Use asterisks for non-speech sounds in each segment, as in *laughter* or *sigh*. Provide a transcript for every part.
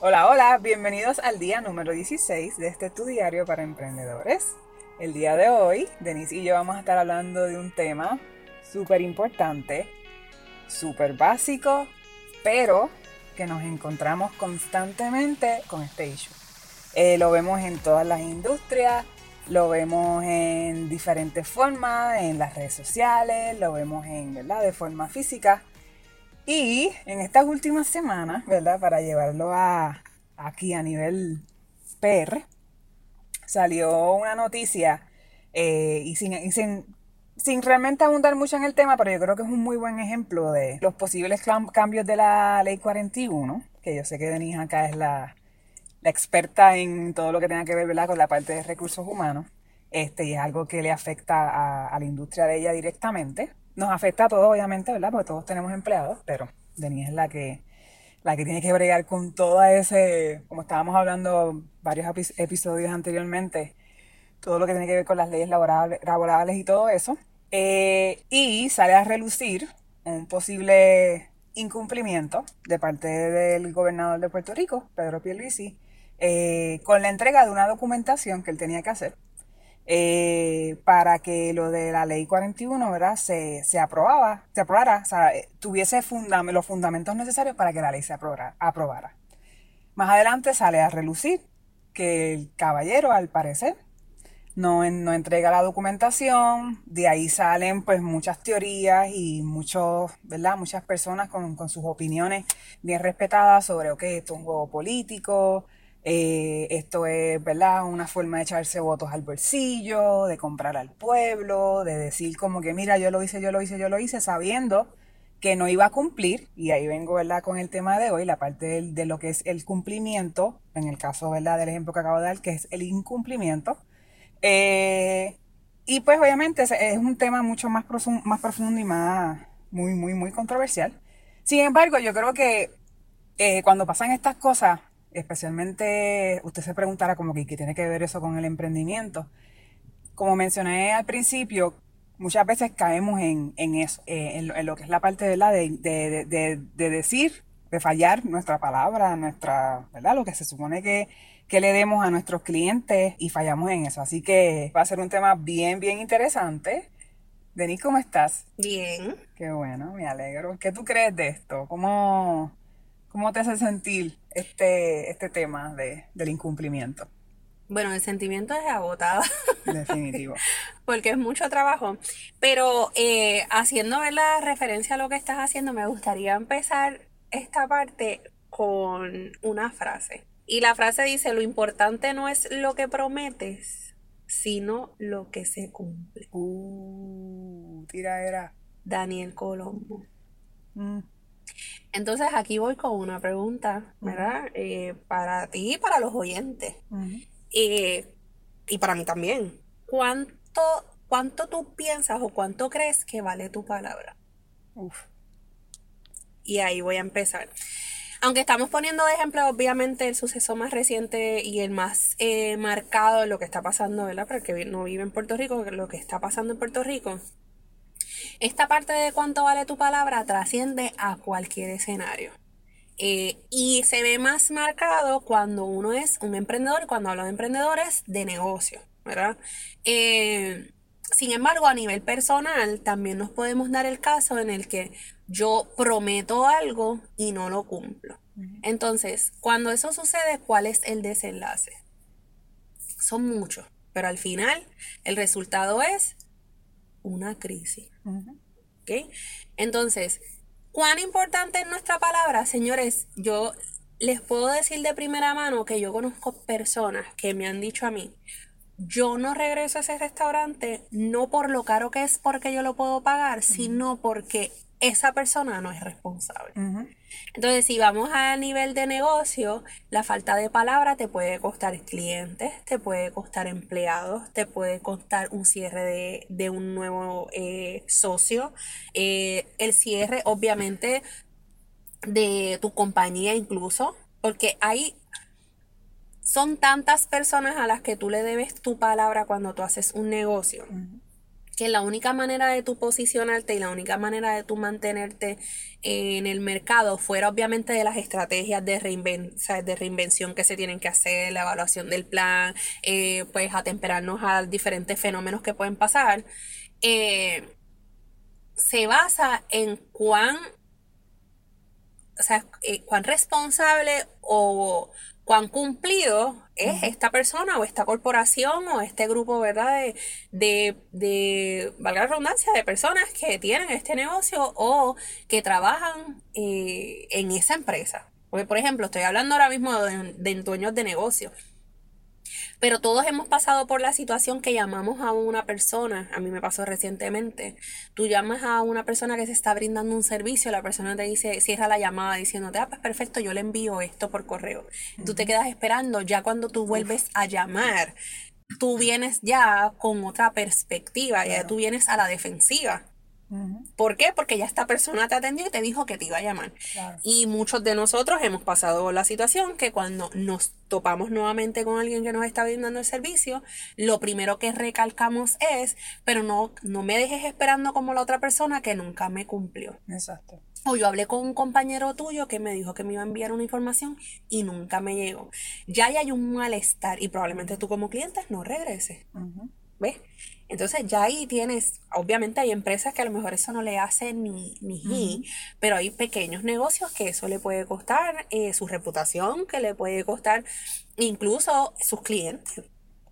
Hola, hola, bienvenidos al día número 16 de este Tu Diario para Emprendedores. El día de hoy, Denise y yo vamos a estar hablando de un tema súper importante, súper básico, pero que nos encontramos constantemente con este issue. Eh, lo vemos en todas las industrias, lo vemos en diferentes formas, en las redes sociales, lo vemos en, ¿verdad? De forma física. Y en estas últimas semanas, ¿verdad? Para llevarlo a, aquí a nivel PR, salió una noticia eh, y, sin, sin, realmente abundar mucho en el tema, pero yo creo que es un muy buen ejemplo de los posibles cambios de la ley 41, que yo sé que Denise acá es la, experta en todo lo que tenga que ver ¿verdad? con la parte de recursos humanos, este, y es algo que le afecta a, a la industria de ella directamente. Nos afecta a todos, obviamente, ¿verdad? Porque todos tenemos empleados, pero Denise es la que, la que tiene que bregar con todo ese, como estábamos hablando varios episodios anteriormente, todo lo que tiene que ver con las leyes laborales, y todo eso. Eh, y sale a relucir un posible incumplimiento de parte del gobernador de Puerto Rico, Pedro Pierluisi, eh, con la entrega de una documentación que él tenía que hacer eh, para que lo de la ley 41, ¿verdad? Se, se aprobaba, se aprobara, o sea, eh, tuviese los fundamentos necesarios para que la ley se aprobara, aprobara. Más adelante sale a relucir que el caballero, al parecer, no, no entrega la documentación, de ahí salen pues muchas teorías y muchos, ¿verdad? Muchas personas con, con sus opiniones bien respetadas sobre, ok, esto es un juego político, eh, esto es, ¿verdad? Una forma de echarse votos al bolsillo, de comprar al pueblo, de decir como que, mira, yo lo hice, yo lo hice, yo lo hice, sabiendo que no iba a cumplir. Y ahí vengo, ¿verdad? Con el tema de hoy, la parte de, lo que es el cumplimiento, en el caso, ¿verdad? Del ejemplo que acabo de dar, que es el incumplimiento. Eh, y pues obviamente es, un tema mucho más, más profundo y más, muy, muy, muy controversial. Sin embargo, yo creo que eh, cuando pasan estas cosas, especialmente usted se preguntará como que qué tiene que ver eso con el emprendimiento. Como mencioné al principio, muchas veces caemos en, eso, eh, en, lo que es la parte ¿verdad? De, de, de, decir, de fallar nuestra palabra, nuestra, ¿verdad? Lo que se supone que, que le demos a nuestros clientes y fallamos en eso. Así que va a ser un tema bien, bien interesante. Denis, ¿cómo estás? Bien. Qué bueno, me alegro. ¿Qué tú crees de esto? ¿Cómo, cómo te hace sentir este, este tema de, del incumplimiento? Bueno, el sentimiento es agotado. *laughs* Definitivo. Porque es mucho trabajo. Pero eh, haciendo la referencia a lo que estás haciendo, me gustaría empezar esta parte con una frase. Y la frase dice, lo importante no es lo que prometes, sino lo que se cumple. Uh, tira era. Daniel Colombo. Mm. Entonces aquí voy con una pregunta, ¿verdad? Eh, para ti y para los oyentes. Eh, y para mí también. ¿Cuánto, ¿Cuánto tú piensas o cuánto crees que vale tu palabra? Uf. Y ahí voy a empezar. Aunque estamos poniendo de ejemplo, obviamente, el suceso más reciente y el más eh, marcado de lo que está pasando, ¿verdad? Para el que no vive en Puerto Rico, lo que está pasando en Puerto Rico esta parte de cuánto vale tu palabra trasciende a cualquier escenario. Eh, y se ve más marcado cuando uno es un emprendedor, cuando hablo de emprendedores de negocio, ¿verdad? Eh, sin embargo, a nivel personal, también nos podemos dar el caso en el que yo prometo algo y no lo cumplo. Entonces, cuando eso sucede, ¿cuál es el desenlace? Son muchos, pero al final el resultado es una crisis. Entonces, ¿cuán importante es nuestra palabra? Señores, yo les puedo decir de primera mano que yo conozco personas que me han dicho a mí, yo no regreso a ese restaurante no por lo caro que es porque yo lo puedo pagar, sino porque esa persona no es responsable. Entonces, si vamos a nivel de negocio, la falta de palabra te puede costar clientes, te puede costar empleados, te puede costar un cierre de, un nuevo eh, socio, eh, el cierre, obviamente, de tu compañía incluso, porque hay son tantas personas a las que tú le debes tu palabra cuando tú haces un negocio. Que la única manera de tu posicionarte y la única manera de tu mantenerte en el mercado, fuera obviamente de las estrategias de, de reinvención que se tienen que hacer, la evaluación del plan, eh, pues atemperarnos a diferentes fenómenos que pueden pasar, eh, se basa en cuán, o sea, eh, cuán responsable o cuán cumplido es esta persona o esta corporación o este grupo, ¿verdad? De, de, de, valga la redundancia, de personas que tienen este negocio o que trabajan eh, en esa empresa. Porque, por ejemplo, estoy hablando ahora mismo de, de dueños de negocio. Pero todos hemos pasado por la situación que llamamos a una persona, a mí me pasó recientemente, tú llamas a una persona que se está brindando un servicio, la persona te dice, cierra la llamada diciéndote, ah, pues perfecto, yo le envío esto por correo. Tú te quedas esperando, ya cuando tú vuelves a llamar, tú vienes ya con otra perspectiva, ya tú vienes a la defensiva. ¿Por qué? Porque ya esta persona te atendió y te dijo que te iba a llamar. Y muchos de nosotros hemos pasado la situación que cuando nos topamos nuevamente con alguien que nos está brindando el servicio, lo primero que recalcamos es, pero no, no me dejes esperando como la otra persona que nunca me cumplió. Exacto. O yo hablé con un compañero tuyo que me dijo que me iba a enviar una información y nunca me llegó. Ya hay un malestar y probablemente tú como cliente no regreses. ¿Ves? Entonces ya ahí tienes, obviamente hay empresas que a lo mejor eso no le hace ni, ni pero hay pequeños negocios que eso le puede costar eh, su reputación, que le puede costar incluso sus clientes.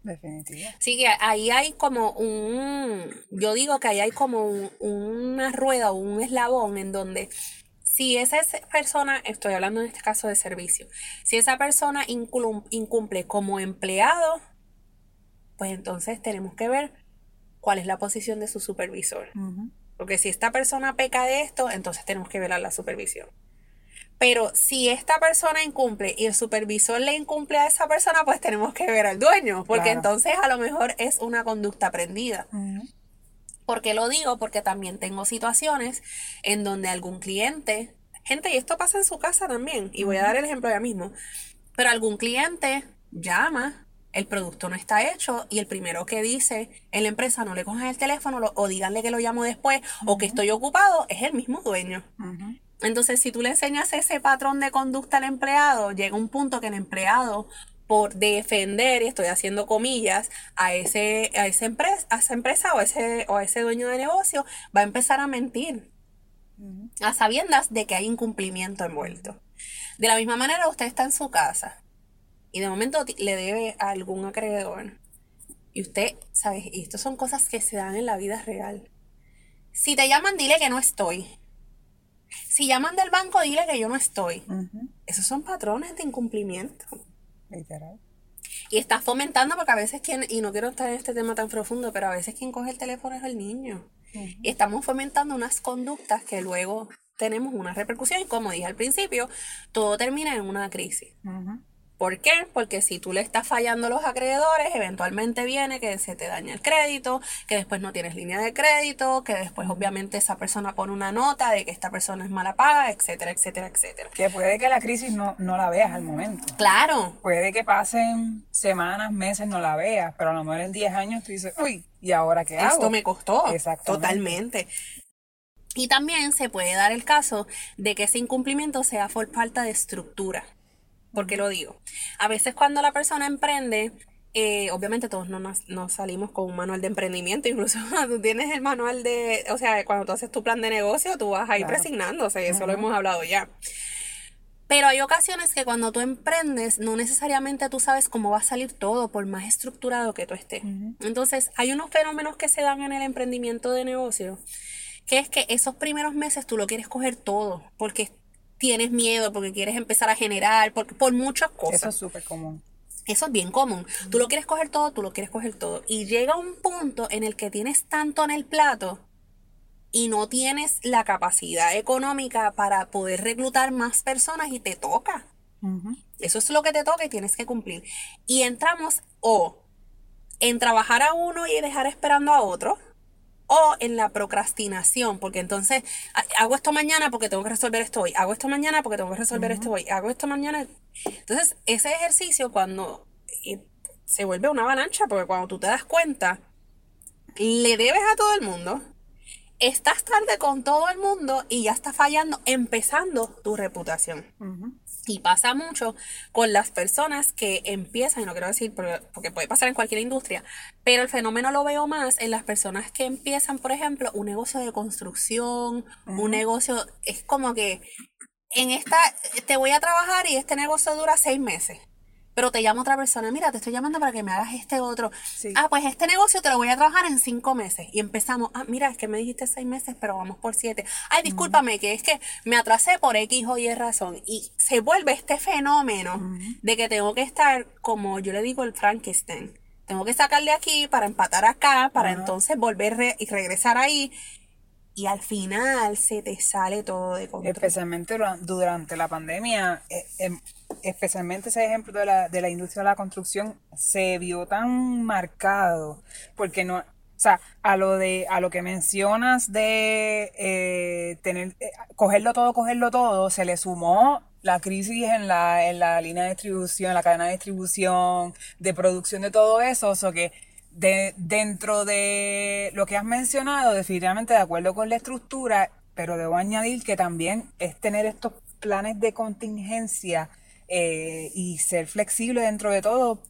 Definitivamente. Sí, que ahí hay como un, yo digo que ahí hay como una rueda o un eslabón en donde si esa persona, estoy hablando en este caso de servicio, si esa persona incumple como empleado, pues entonces tenemos que ver cuál es la posición de su supervisor. Porque si esta persona peca de esto, entonces tenemos que velar la supervisión. Pero si esta persona incumple y el supervisor le incumple a esa persona, pues tenemos que ver al dueño, porque entonces a lo mejor es una conducta aprendida. ¿Por qué lo digo? Porque también tengo situaciones en donde algún cliente, gente, y esto pasa en su casa también, y voy a dar el ejemplo ya mismo, pero algún cliente llama el producto no está hecho y el primero que dice en la empresa no le cojan el teléfono o díganle que lo llamo después o que estoy ocupado es el mismo dueño. Entonces, si tú le enseñas ese patrón de conducta al empleado, llega un punto que el empleado por defender, y estoy haciendo comillas, a ese, a esa empresa, a esa empresa o, ese, o a ese dueño de negocio, va a empezar a mentir. A sabiendas de que hay incumplimiento envuelto. De la misma manera, usted está en su casa y de momento le debe a algún acreedor. Y usted, ¿sabes? Y esto son cosas que se dan en la vida real. Si te llaman, dile que no estoy. Si llaman del banco, dile que yo no estoy. Esos son patrones de incumplimiento. Literal. Y estás fomentando porque a veces quien, y no quiero estar en este tema tan profundo, pero a veces quien coge el teléfono es el niño. Y estamos fomentando unas conductas que luego tenemos una repercusión y como dije al principio, todo termina en una crisis. ¿Por qué? Porque si tú le estás fallando a los acreedores, eventualmente viene que se te daña el crédito, que después no tienes línea de crédito, que después obviamente esa persona pone una nota de que esta persona es mala paga, etcétera, etcétera, etcétera. Que puede que la crisis no, no la veas al momento. Claro. Puede que pasen semanas, meses, no la veas, pero a lo mejor en 10 años tú dices, uy, ¿y ahora qué hago? Esto me costó. Totalmente. Y también se puede dar el caso de que ese incumplimiento sea por falta de estructura. ¿Por qué lo digo? A veces cuando la persona emprende, eh, obviamente todos no, no, salimos con un manual de emprendimiento, incluso *laughs* tú tienes el manual de, o sea, cuando tú haces tu plan de negocio, tú vas a ir resignándose, eso lo hemos hablado ya. Pero hay ocasiones que cuando tú emprendes, no necesariamente tú sabes cómo va a salir todo, por más estructurado que tú estés. Entonces, hay unos fenómenos que se dan en el emprendimiento de negocio, que es que esos primeros meses tú lo quieres coger todo, porque tienes miedo, porque quieres empezar a generar, porque, por muchas cosas. Eso es súper común. Eso es bien común. Tú lo quieres coger todo, tú lo quieres coger todo. Y llega un punto en el que tienes tanto en el plato y no tienes la capacidad económica para poder reclutar más personas y te toca. Eso es lo que te toca y tienes que cumplir. Y entramos o en trabajar a uno y dejar esperando a otro, o en la procrastinación, porque entonces hago esto mañana porque tengo que resolver esto hoy, hago esto mañana porque tengo que resolver esto hoy, hago esto mañana. Entonces, ese ejercicio cuando eh, se vuelve una avalancha, porque cuando tú te das cuenta, le debes a todo el mundo, estás tarde con todo el mundo y ya está fallando, empezando tu reputación. Y pasa mucho con las personas que empiezan, y no quiero decir porque puede pasar en cualquier industria, pero el fenómeno lo veo más en las personas que empiezan, por ejemplo, un negocio de construcción, un negocio, es como que en esta, te voy a trabajar y este negocio dura seis meses pero te llama otra persona, mira, te estoy llamando para que me hagas este otro. Ah, pues este negocio te lo voy a trabajar en cinco meses. Y empezamos, ah, mira, es que me dijiste seis meses, pero vamos por siete. Ay, discúlpame, que es que me atrasé por X o Y razón. Y se vuelve este fenómeno de que tengo que estar, como yo le digo, el Frankenstein. Tengo que sacarle aquí para empatar acá, para entonces volver y regresar ahí y al final se te sale todo de control. Especialmente durante la pandemia, eh, em, especialmente ese ejemplo de la, de la industria de la construcción se vio tan marcado, porque no, o sea, a lo de, a lo que mencionas de eh, tener, eh, cogerlo todo, cogerlo todo, se le sumó la crisis en la, en la línea de distribución, en la cadena de distribución, de producción de todo eso, o que de, dentro de lo que has mencionado, definitivamente de acuerdo con la estructura, pero debo añadir que también es tener estos planes de contingencia eh, y ser flexible dentro de todo,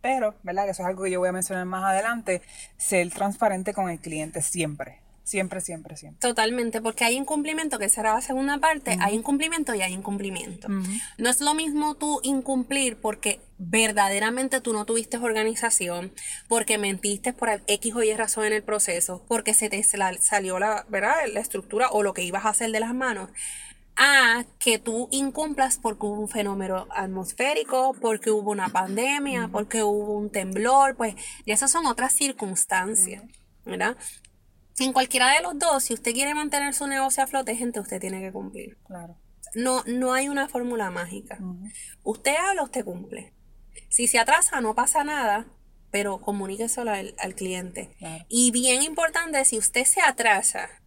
pero, ¿verdad? Que eso es algo que yo voy a mencionar más adelante, ser transparente con el cliente siempre. Siempre, siempre, siempre. Totalmente, porque hay incumplimiento, que será la segunda parte, hay incumplimiento y hay incumplimiento. No es lo mismo tú incumplir porque verdaderamente tú no tuviste organización, porque mentiste por X o Y razón en el proceso, porque se te salió la, ¿verdad? la estructura o lo que ibas a hacer de las manos a que tú incumplas porque hubo un fenómeno atmosférico, porque hubo una pandemia, porque hubo un temblor, pues, y esas son otras circunstancias, ¿verdad? En cualquiera de los dos, si usted quiere mantener su negocio a flote, gente, usted tiene que cumplir. Claro. No, no hay una fórmula mágica. Usted habla, usted cumple. Si se atrasa, no pasa nada, pero comuníqueselo al, al cliente. Y bien importante, si usted se atrasa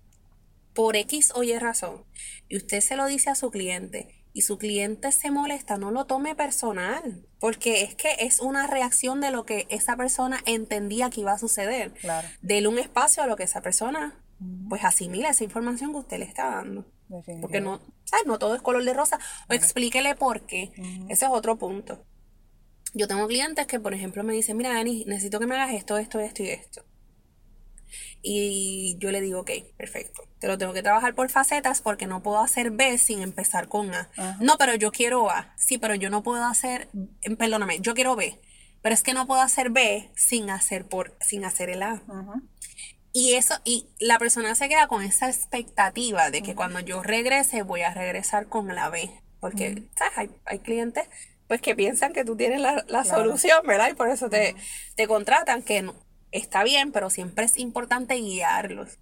por X o Y razón y usted se lo dice a su cliente y su cliente se molesta, no lo tome personal, porque es que es una reacción de lo que esa persona entendía que iba a suceder. Claro. Dele un espacio a lo que esa persona pues asimila esa información que usted le está dando. Porque no, ¿sabes? No todo es color de rosa. O explíquele por qué. Ese es otro punto. Yo tengo clientes que, por ejemplo, me dicen, mira, Dani, necesito que me hagas esto, esto, esto y esto. Y yo le digo, ok, perfecto. Te lo tengo que trabajar por facetas porque no puedo hacer B sin empezar con A. No, pero yo quiero A. Sí, pero yo no puedo hacer, em, perdóname, yo quiero B. Pero es que no puedo hacer B sin hacer, por, sin hacer el A. Y eso, y la persona se queda con esa expectativa de que cuando yo regrese voy a regresar con la B. Porque, ¿sabes? Hay, clientes pues que piensan que tú tienes la, solución, ¿verdad? Y por eso te, te contratan, que no, está bien, pero siempre es importante guiarlos.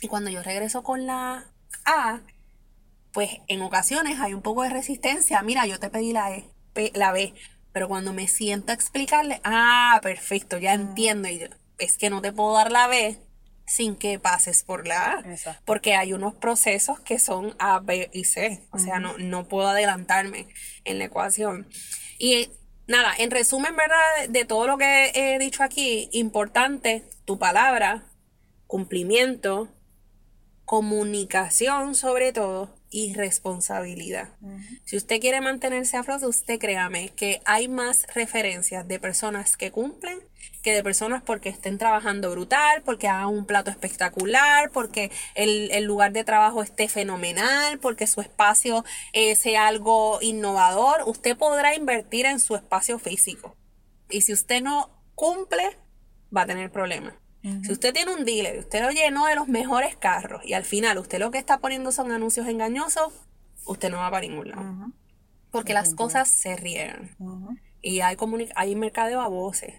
Y cuando yo regreso con la A, pues en ocasiones hay un poco de resistencia. Mira, yo te pedí la, e, la B, pero cuando me siento a explicarle, ah, perfecto, ya entiendo. Y es que no te puedo dar la B sin que pases por la A. Porque hay unos procesos que son A, B y C. O sea, no, no puedo adelantarme en la ecuación. Y nada, en resumen, ¿verdad? De todo lo que he dicho aquí, importante tu palabra, cumplimiento, comunicación sobre todo y responsabilidad. Si usted quiere mantenerse a flote, usted créame que hay más referencias de personas que cumplen que de personas porque estén trabajando brutal, porque hagan un plato espectacular, porque el, lugar de trabajo esté fenomenal, porque su espacio eh, sea algo innovador. Usted podrá invertir en su espacio físico. Y si usted no cumple, va a tener problemas. Si usted tiene un dealer, usted lo llenó de los mejores carros y al final usted lo que está poniendo son anuncios engañosos, usted no va para ningún lado. Porque las cosas se riegan. Y hay, hay mercadeo a voces.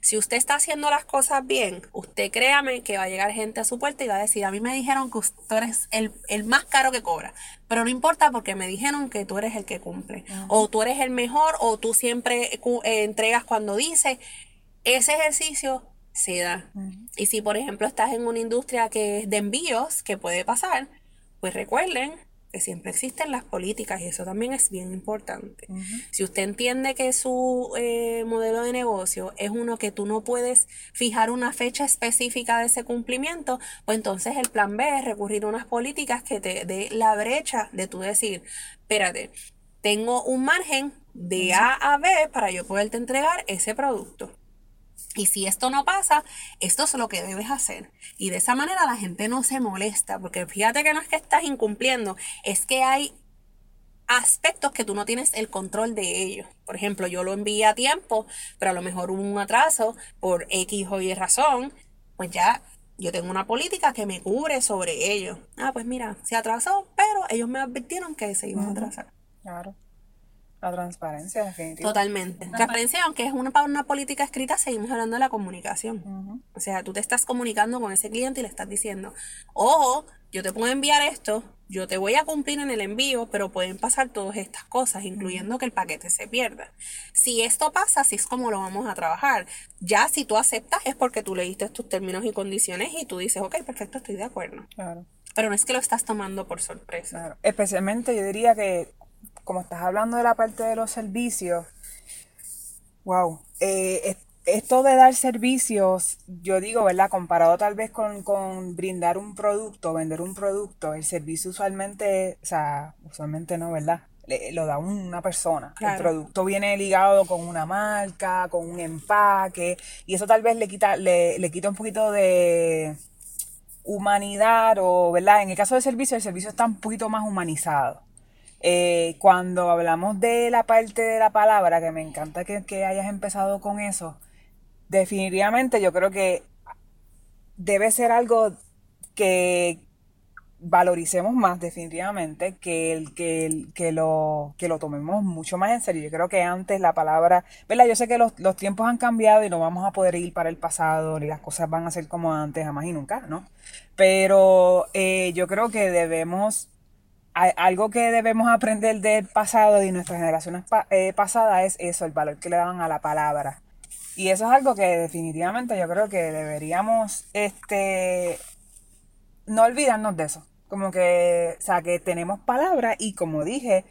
Si usted está haciendo las cosas bien, usted créame que va a llegar gente a su puerta y va a decir, a mí me dijeron que usted eres el, más caro que cobra. Pero no importa porque me dijeron que tú eres el que cumple. O tú eres el mejor, o tú siempre eh, entregas cuando dices. Ese ejercicio se da. Y si, por ejemplo, estás en una industria que es de envíos, que puede pasar, pues recuerden que siempre existen las políticas y eso también es bien importante. Si usted entiende que su eh, modelo de negocio es uno que tú no puedes fijar una fecha específica de ese cumplimiento, pues entonces el plan B es recurrir a unas políticas que te dé la brecha de tú decir, espérate, tengo un margen de A a B para yo poderte entregar ese producto. Y si esto no pasa, esto es lo que debes hacer. Y de esa manera la gente no se molesta, porque fíjate que no es que estás incumpliendo, es que hay aspectos que tú no tienes el control de ellos. Por ejemplo, yo lo envié a tiempo, pero a lo mejor hubo un atraso por X o Y razón, pues ya yo tengo una política que me cubre sobre ello. Ah, pues mira, se atrasó, pero ellos me advirtieron que se iban a atrasar. Claro. La transparencia, definitivamente. Totalmente. Transparencia, aunque es una, una política escrita, seguimos hablando de la comunicación. O sea, tú te estás comunicando con ese cliente y le estás diciendo, ojo, yo te puedo enviar esto, yo te voy a cumplir en el envío, pero pueden pasar todas estas cosas, incluyendo que el paquete se pierda. Si esto pasa, así es como lo vamos a trabajar. Ya si tú aceptas es porque tú leíste tus términos y condiciones y tú dices, ok, perfecto, estoy de acuerdo. Claro. Pero no es que lo estás tomando por sorpresa. Claro. Especialmente yo diría que como estás hablando de la parte de los servicios, wow, eh, esto de dar servicios, yo digo, ¿verdad? Comparado tal vez con, brindar un producto, vender un producto, el servicio usualmente, o sea, usualmente no, ¿verdad? lo da una persona. El producto viene ligado con una marca, con un empaque, y eso tal vez le quita, le, le quita un poquito de humanidad o, ¿verdad? En el caso del servicio, el servicio está un poquito más humanizado. Eh, cuando hablamos de la parte de la palabra, que me encanta que, hayas empezado con eso, definitivamente yo creo que debe ser algo que valoricemos más definitivamente que el que, que, lo, que lo tomemos mucho más en serio. Yo creo que antes la palabra, ¿verdad? Yo sé que los, tiempos han cambiado y no vamos a poder ir para el pasado, ni las cosas van a ser como antes, jamás y nunca, ¿no? Pero eh, yo creo que debemos algo que debemos aprender del pasado y nuestras generaciones eh, pasadas es eso, el valor que le daban a la palabra. Y eso es algo que definitivamente yo creo que deberíamos este, no olvidarnos de eso. Como que, o sea, que tenemos palabra y como dije,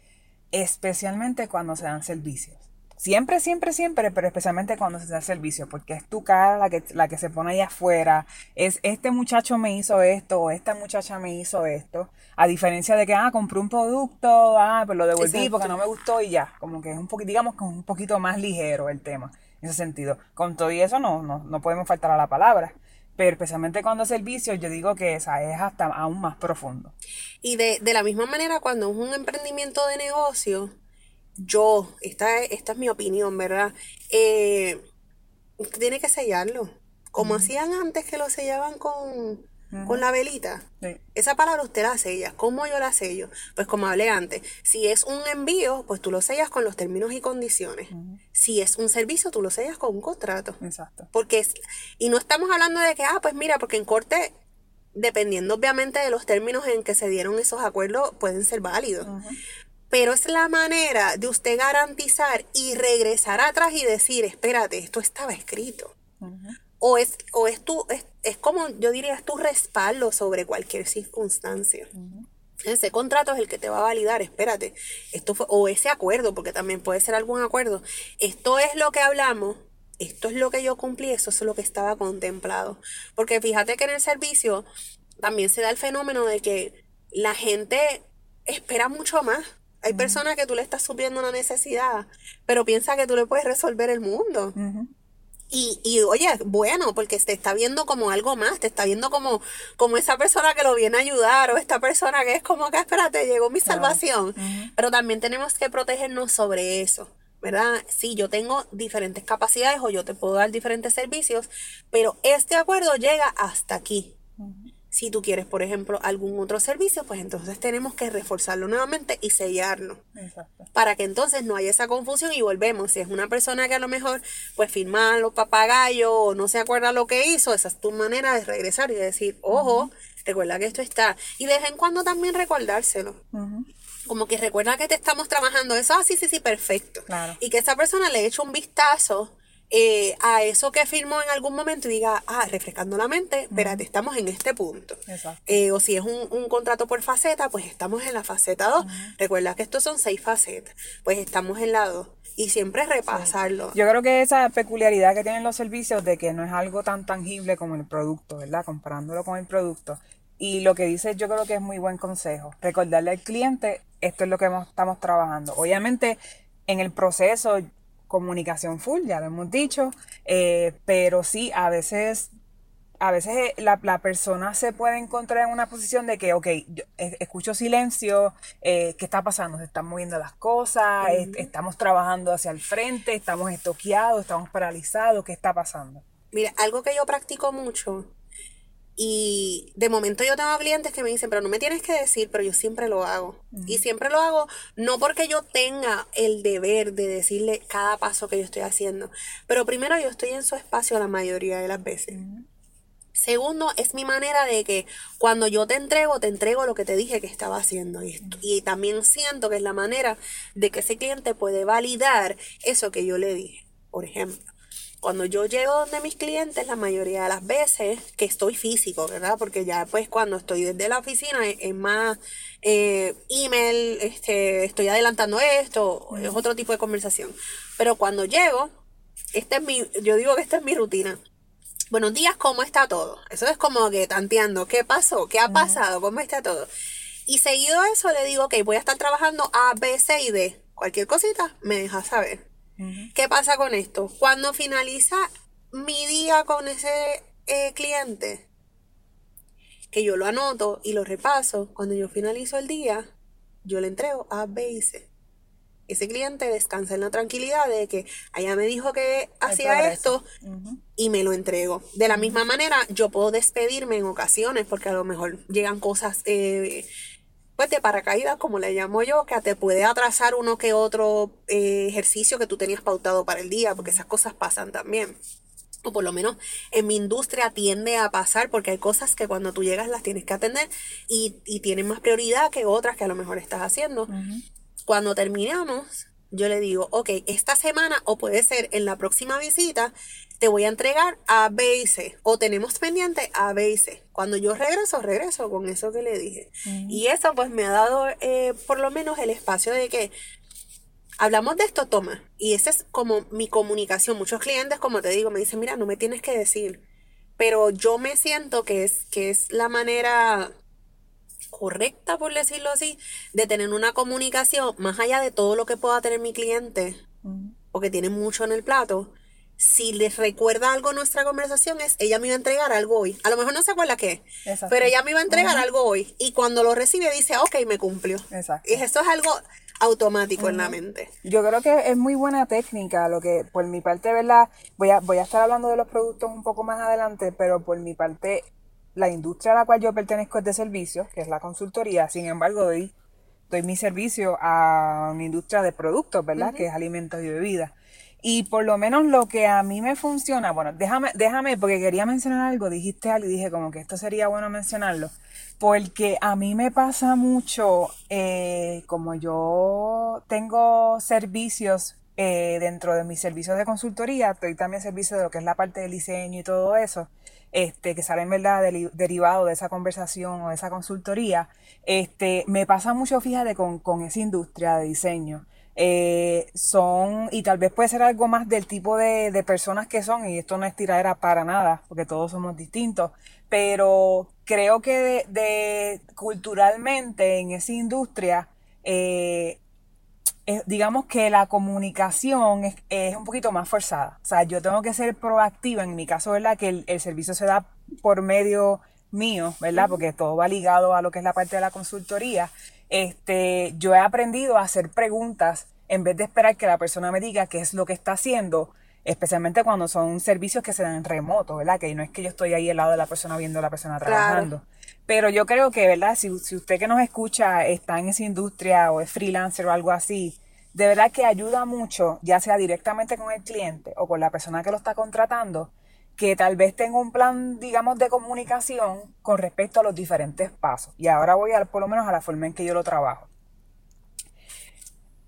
especialmente cuando se dan servicios. Siempre, siempre, siempre, pero especialmente cuando se da servicio, porque es tu cara la que, la que se pone ahí afuera, es este muchacho me hizo esto o esta muchacha me hizo esto, a diferencia de que, ah, compré un producto, ah, pues lo devolví porque no me gustó y ya, como que es un poquito, digamos, un poquito más ligero el tema, en ese sentido. Con todo y eso no, no, no podemos faltar a la palabra. Pero especialmente cuando es servicio, yo digo que esa es hasta aún más profundo. Y de, de la misma manera, cuando es un emprendimiento de negocio, yo, esta, esta es mi opinión, ¿verdad? Eh, usted tiene que sellarlo. Como hacían antes que lo sellaban con, la velita. Esa palabra usted la sella. ¿Cómo yo la sello? Pues como hablé antes, si es un envío, pues tú lo sellas con los términos y condiciones. Si es un servicio, tú lo sellas con un contrato. Exacto. Porque es, y no estamos hablando de que, ah, pues mira, porque en corte dependiendo obviamente de los términos en que se dieron esos acuerdos, pueden ser válidos pero es la manera de usted garantizar y regresar atrás y decir, espérate, esto estaba escrito. O es, o es tu, es, como yo diría, es tu respaldo sobre cualquier circunstancia. Ese contrato es el que te va a validar, espérate, esto fue, o ese acuerdo, porque también puede ser algún acuerdo. Esto es lo que hablamos, esto es lo que yo cumplí, eso es lo que estaba contemplado. Porque fíjate que en el servicio también se da el fenómeno de que la gente espera mucho más. Hay personas que tú le estás supliendo una necesidad, pero piensa que tú le puedes resolver el mundo. Y, y oye, bueno, porque te está viendo como algo más, te está viendo como, como esa persona que lo viene a ayudar o esta persona que es como que, espérate, llegó mi salvación. Pero también tenemos que protegernos sobre eso. ¿verdad? Sí, yo tengo diferentes capacidades o yo te puedo dar diferentes servicios, pero este acuerdo llega hasta aquí. Si tú quieres, por ejemplo, algún otro servicio, pues entonces tenemos que reforzarlo nuevamente y sellarlo. Exacto. Para que entonces no haya esa confusión y volvemos. Si es una persona que a lo mejor pues firma los papagayos o no se acuerda lo que hizo, esa es tu manera de regresar y decir, ojo, recuerda que esto está. Y de vez en cuando también recordárselo. Como que recuerda que te estamos trabajando eso, ah, sí, sí, sí, perfecto. Y que esa persona le eche un vistazo eh, a eso que firmó en algún momento y diga, ah, refrescando la mente, espérate, estamos en este punto. Eh, o si es un, contrato por faceta, pues estamos en la faceta 2. Recuerda que estos son seis facetas, pues estamos en la 2. Y siempre repasarlo. Yo creo que esa peculiaridad que tienen los servicios de que no es algo tan tangible como el producto, ¿verdad? Comparándolo con el producto. Y lo que dice yo creo que es muy buen consejo. Recordarle al cliente, esto es lo que estamos trabajando. Obviamente, en el proceso comunicación full, ya lo hemos dicho, eh, pero sí, a veces, a veces eh, la, persona se puede encontrar en una posición de que, ok, yo escucho silencio, eh, ¿qué está pasando? Se están moviendo las cosas, estamos trabajando hacia el frente, estamos estoqueados, estamos paralizados, ¿qué está pasando? Mira, algo que yo practico mucho y de momento yo tengo clientes que me dicen, pero no me tienes que decir, pero yo siempre lo hago. Y siempre lo hago no porque yo tenga el deber de decirle cada paso que yo estoy haciendo, pero primero yo estoy en su espacio la mayoría de las veces. Segundo, es mi manera de que cuando yo te entrego, te entrego lo que te dije que estaba haciendo. Y, y también siento que es la manera de que ese cliente puede validar eso que yo le dije. Por ejemplo, cuando yo llego donde mis clientes, la mayoría de las veces que estoy físico, ¿verdad? Porque ya pues cuando estoy desde la oficina es, más eh, email, este, estoy adelantando esto, es otro tipo de conversación. Pero cuando llego, este es mi, yo digo que esta es mi rutina. Buenos días, ¿cómo está todo? Eso es como que tanteando, ¿qué pasó? ¿Qué ha pasado? ¿Cómo está todo? Y seguido eso le digo, ok, voy a estar trabajando A, B, C y D. Cualquier cosita, me deja saber. ¿Qué pasa con esto? Cuando finaliza mi día con ese eh, cliente, que yo lo anoto y lo repaso, cuando yo finalizo el día, yo le entrego A, B y C. Ese cliente descansa en la tranquilidad de que allá me dijo que hacía esto y me lo entrego. De la misma manera, yo puedo despedirme en ocasiones porque a lo mejor llegan cosas eh, pues de paracaídas, como le llamo yo, que te puede atrasar uno que otro eh, ejercicio que tú tenías pautado para el día, porque esas cosas pasan también. O por lo menos en mi industria tiende a pasar porque hay cosas que cuando tú llegas las tienes que atender y, y tienen más prioridad que otras que a lo mejor estás haciendo. Cuando terminamos, yo le digo, ok, esta semana o puede ser en la próxima visita, te voy a entregar A, B y C. O tenemos pendiente A, B y C. Cuando yo regreso, regreso con eso que le dije. Y eso pues me ha dado eh, por lo menos el espacio de que hablamos de esto, toma. Y esa es como mi comunicación. Muchos clientes, como te digo, me dicen, mira, no me tienes que decir. Pero yo me siento que es, que es la manera correcta, por decirlo así, de tener una comunicación más allá de todo lo que pueda tener mi cliente, o que tiene mucho en el plato si les recuerda algo nuestra conversación es, ella me iba a entregar algo hoy. A lo mejor no se acuerda qué, pero ella me iba a entregar algo hoy. Y cuando lo recibe dice, ok, me cumplió. Exacto. Y esto es algo automático en la mente. Yo creo que es muy buena técnica, lo que por mi parte, ¿verdad? Voy a, voy a estar hablando de los productos un poco más adelante, pero por mi parte, la industria a la cual yo pertenezco es de servicios, que es la consultoría. Sin embargo, doy, doy mi servicio a una industria de productos, ¿verdad? Que es alimentos y bebidas. Y por lo menos lo que a mí me funciona, bueno, déjame, déjame, porque quería mencionar algo, dijiste algo y dije como que esto sería bueno mencionarlo, porque a mí me pasa mucho, eh, como yo tengo servicios eh, dentro de mis servicios de consultoría, estoy también servicio de lo que es la parte del diseño y todo eso, este, que sale en verdad derivado de esa conversación o de esa consultoría, este, me pasa mucho, fíjate, con, con esa industria de diseño eh, son, y tal vez puede ser algo más del tipo de, de, personas que son, y esto no es tiradera para nada, porque todos somos distintos, pero creo que de, culturalmente en esa industria, eh, digamos que la comunicación es, un poquito más forzada. O sea, yo tengo que ser proactiva, en mi caso, ¿verdad? Que el, el servicio se da por medio mío, ¿verdad? Porque todo va ligado a lo que es la parte de la consultoría. Este, yo he aprendido a hacer preguntas en vez de esperar que la persona me diga qué es lo que está haciendo, especialmente cuando son servicios que se dan remoto, ¿verdad? Que no es que yo estoy ahí al lado de la persona viendo a la persona trabajando. Pero yo creo que, ¿verdad? Si, si usted que nos escucha está en esa industria o es freelancer o algo así, de verdad que ayuda mucho, ya sea directamente con el cliente o con la persona que lo está contratando, que tal vez tenga un plan, digamos, de comunicación con respecto a los diferentes pasos. Y ahora voy a, por lo menos a la forma en que yo lo trabajo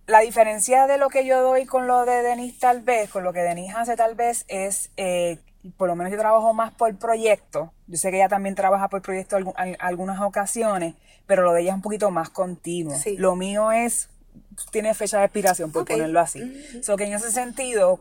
la diferencia de lo que yo doy con lo de Denise tal vez, con lo que Denise hace tal vez, es, eh, por lo menos yo trabajo más por proyecto. Yo sé que ella también trabaja por proyecto en algunas ocasiones, pero lo de ella es un poquito más continuo. Lo mío es, tiene fecha de expiración, por ponerlo así. So que en ese sentido,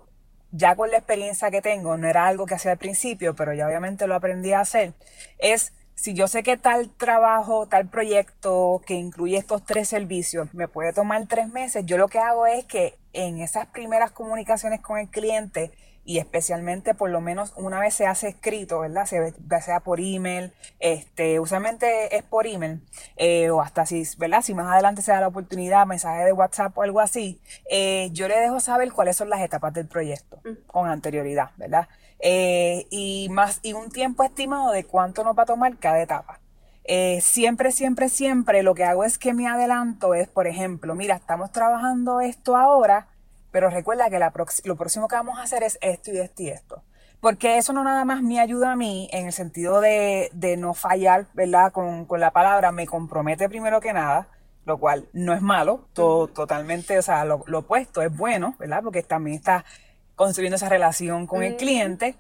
ya con la experiencia que tengo, no era algo que hacía al principio, pero ya obviamente lo aprendí a hacer, es si yo sé que tal trabajo, tal proyecto que incluye estos tres servicios me puede tomar tres meses, yo lo que hago es que en esas primeras comunicaciones con el cliente y especialmente por lo menos una vez se hace escrito, ¿verdad? Ya sea por email, este, usualmente es por email, eh, o hasta si, ¿verdad? Si más adelante se da la oportunidad, mensaje de WhatsApp o algo así, eh, yo le dejo saber cuáles son las etapas del proyecto mm. con anterioridad, ¿verdad? Eh, y más y un tiempo estimado de cuánto nos va a tomar cada etapa. Eh, siempre, siempre, siempre lo que hago es que me adelanto es, por ejemplo, mira, estamos trabajando esto ahora, pero recuerda que lo próximo que vamos a hacer es esto y esto y esto. Porque eso no nada más me ayuda a mí en el sentido de, no fallar, ¿verdad? Con, la palabra, me compromete primero que nada, lo cual no es malo, todo, totalmente, o sea, lo, lo opuesto es bueno, ¿verdad? Porque también está construyendo esa relación con el cliente,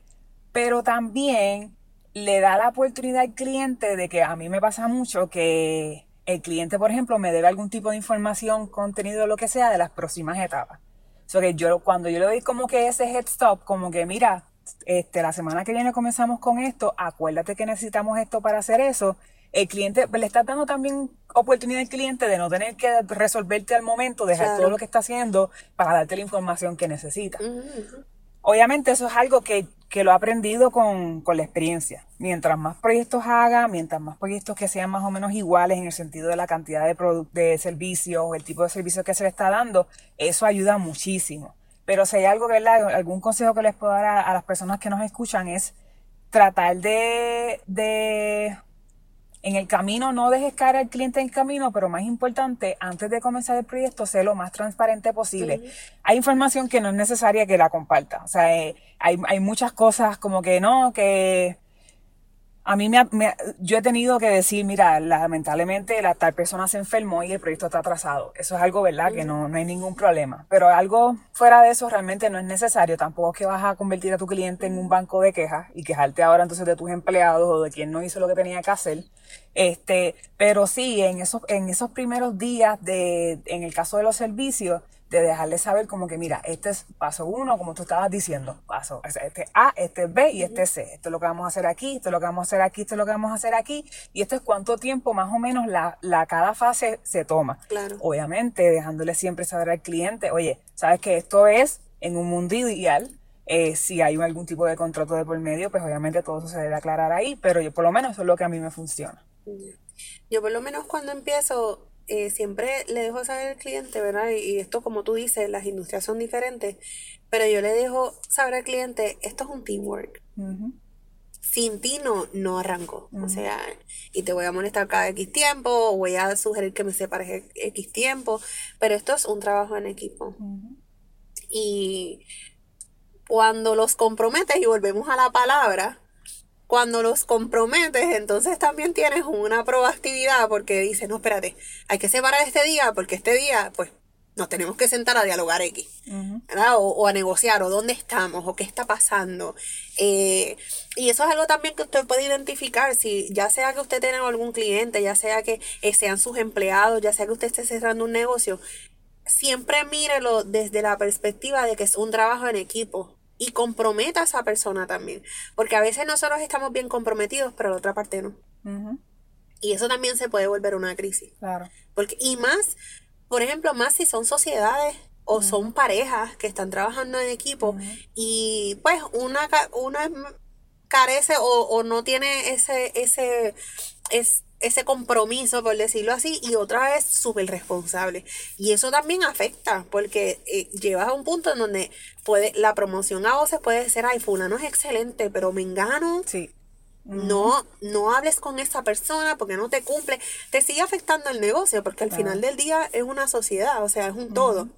pero también le da la oportunidad al cliente de que a mí me pasa mucho que el cliente, por ejemplo, me debe algún tipo de información, contenido, lo que sea, de las próximas etapas. O sea, que yo, cuando yo le doy como que ese head stop, como que mira, este, la semana que viene comenzamos con esto, acuérdate que necesitamos esto para hacer eso, el cliente, le está dando también oportunidad al cliente de no tener que resolverte al momento, dejar todo lo que está haciendo para darte la información que necesita. Obviamente eso es algo que, lo he aprendido con, la experiencia. Mientras más proyectos haga, mientras más proyectos que sean más o menos iguales en el sentido de la cantidad de, de servicios el tipo de servicios que se le está dando, eso ayuda muchísimo. Pero si hay algo, ¿verdad? Algún consejo que les puedo dar a, las personas que nos escuchan es tratar de en el camino no dejes caer al cliente en el camino, pero más importante, antes de comenzar el proyecto, sé lo más transparente posible. Hay información que no es necesaria que la comparta. O sea, eh, hay, hay muchas cosas como que no, que a mí me, yo he tenido que decir, mira, lamentablemente la tal persona se enfermó y el proyecto está atrasado. Eso es algo, ¿verdad? Que no, no hay ningún problema. Pero algo fuera de eso realmente no es necesario. Tampoco es que vas a convertir a tu cliente en un banco de quejas y quejarte ahora entonces de tus empleados o de quien no hizo lo que tenía que hacer. Este, pero sí, en esos, en esos primeros días de, en el caso de los servicios, de dejarle saber como que, mira, este es paso uno, como tú estabas diciendo, paso, este A, este es B y este es C. Esto es lo que vamos a hacer aquí, esto es lo que vamos a hacer aquí, esto es lo que vamos a hacer aquí, y esto es cuánto tiempo más o menos la, la cada fase se toma. Claro. Obviamente, dejándole siempre saber al cliente, oye, sabes que esto es en un mundo ideal, eh, si hay algún tipo de contrato de por medio, pues obviamente todo eso se debe aclarar ahí, pero yo por lo menos eso es lo que a mí me funciona. Yo por lo menos cuando empiezo, eh, siempre le dejo saber al cliente, ¿verdad? Y, esto, como tú dices, las industrias son diferentes, pero yo le dejo saber al cliente, esto es un teamwork. Sin ti no, no arranco. O sea, y te voy a molestar cada X tiempo, o voy a sugerir que me separes X tiempo, pero esto es un trabajo en equipo. Y cuando los comprometes, y volvemos a la palabra, cuando los comprometes, entonces también tienes una proactividad porque dices, no, espérate, hay que separar este día porque este día, pues, nos tenemos que sentar a dialogar X, ¿verdad? O, a negociar, o dónde estamos, o qué está pasando. Eh, y eso es algo también que usted puede identificar, si ya sea que usted tenga algún cliente, ya sea que eh, sean sus empleados, ya sea que usted esté cerrando un negocio, siempre mírelo desde la perspectiva de que es un trabajo en equipo y comprometa a esa persona también. Porque a veces nosotros estamos bien comprometidos, pero la otra parte no. Y eso también se puede volver una crisis. Claro. Porque, y más, por ejemplo, más si son sociedades o son parejas que están trabajando en equipo y pues una, una carece o, no tiene ese, ese, es, ese compromiso, por decirlo así, y otra es súper responsable. Y eso también afecta, porque eh, llevas a un punto en donde puede, la promoción a voces puede ser, ay, fulano es excelente, pero me engano. Sí. No, no hables con esa persona porque no te cumple. Te sigue afectando el negocio porque al final del día es una sociedad, o sea, es un todo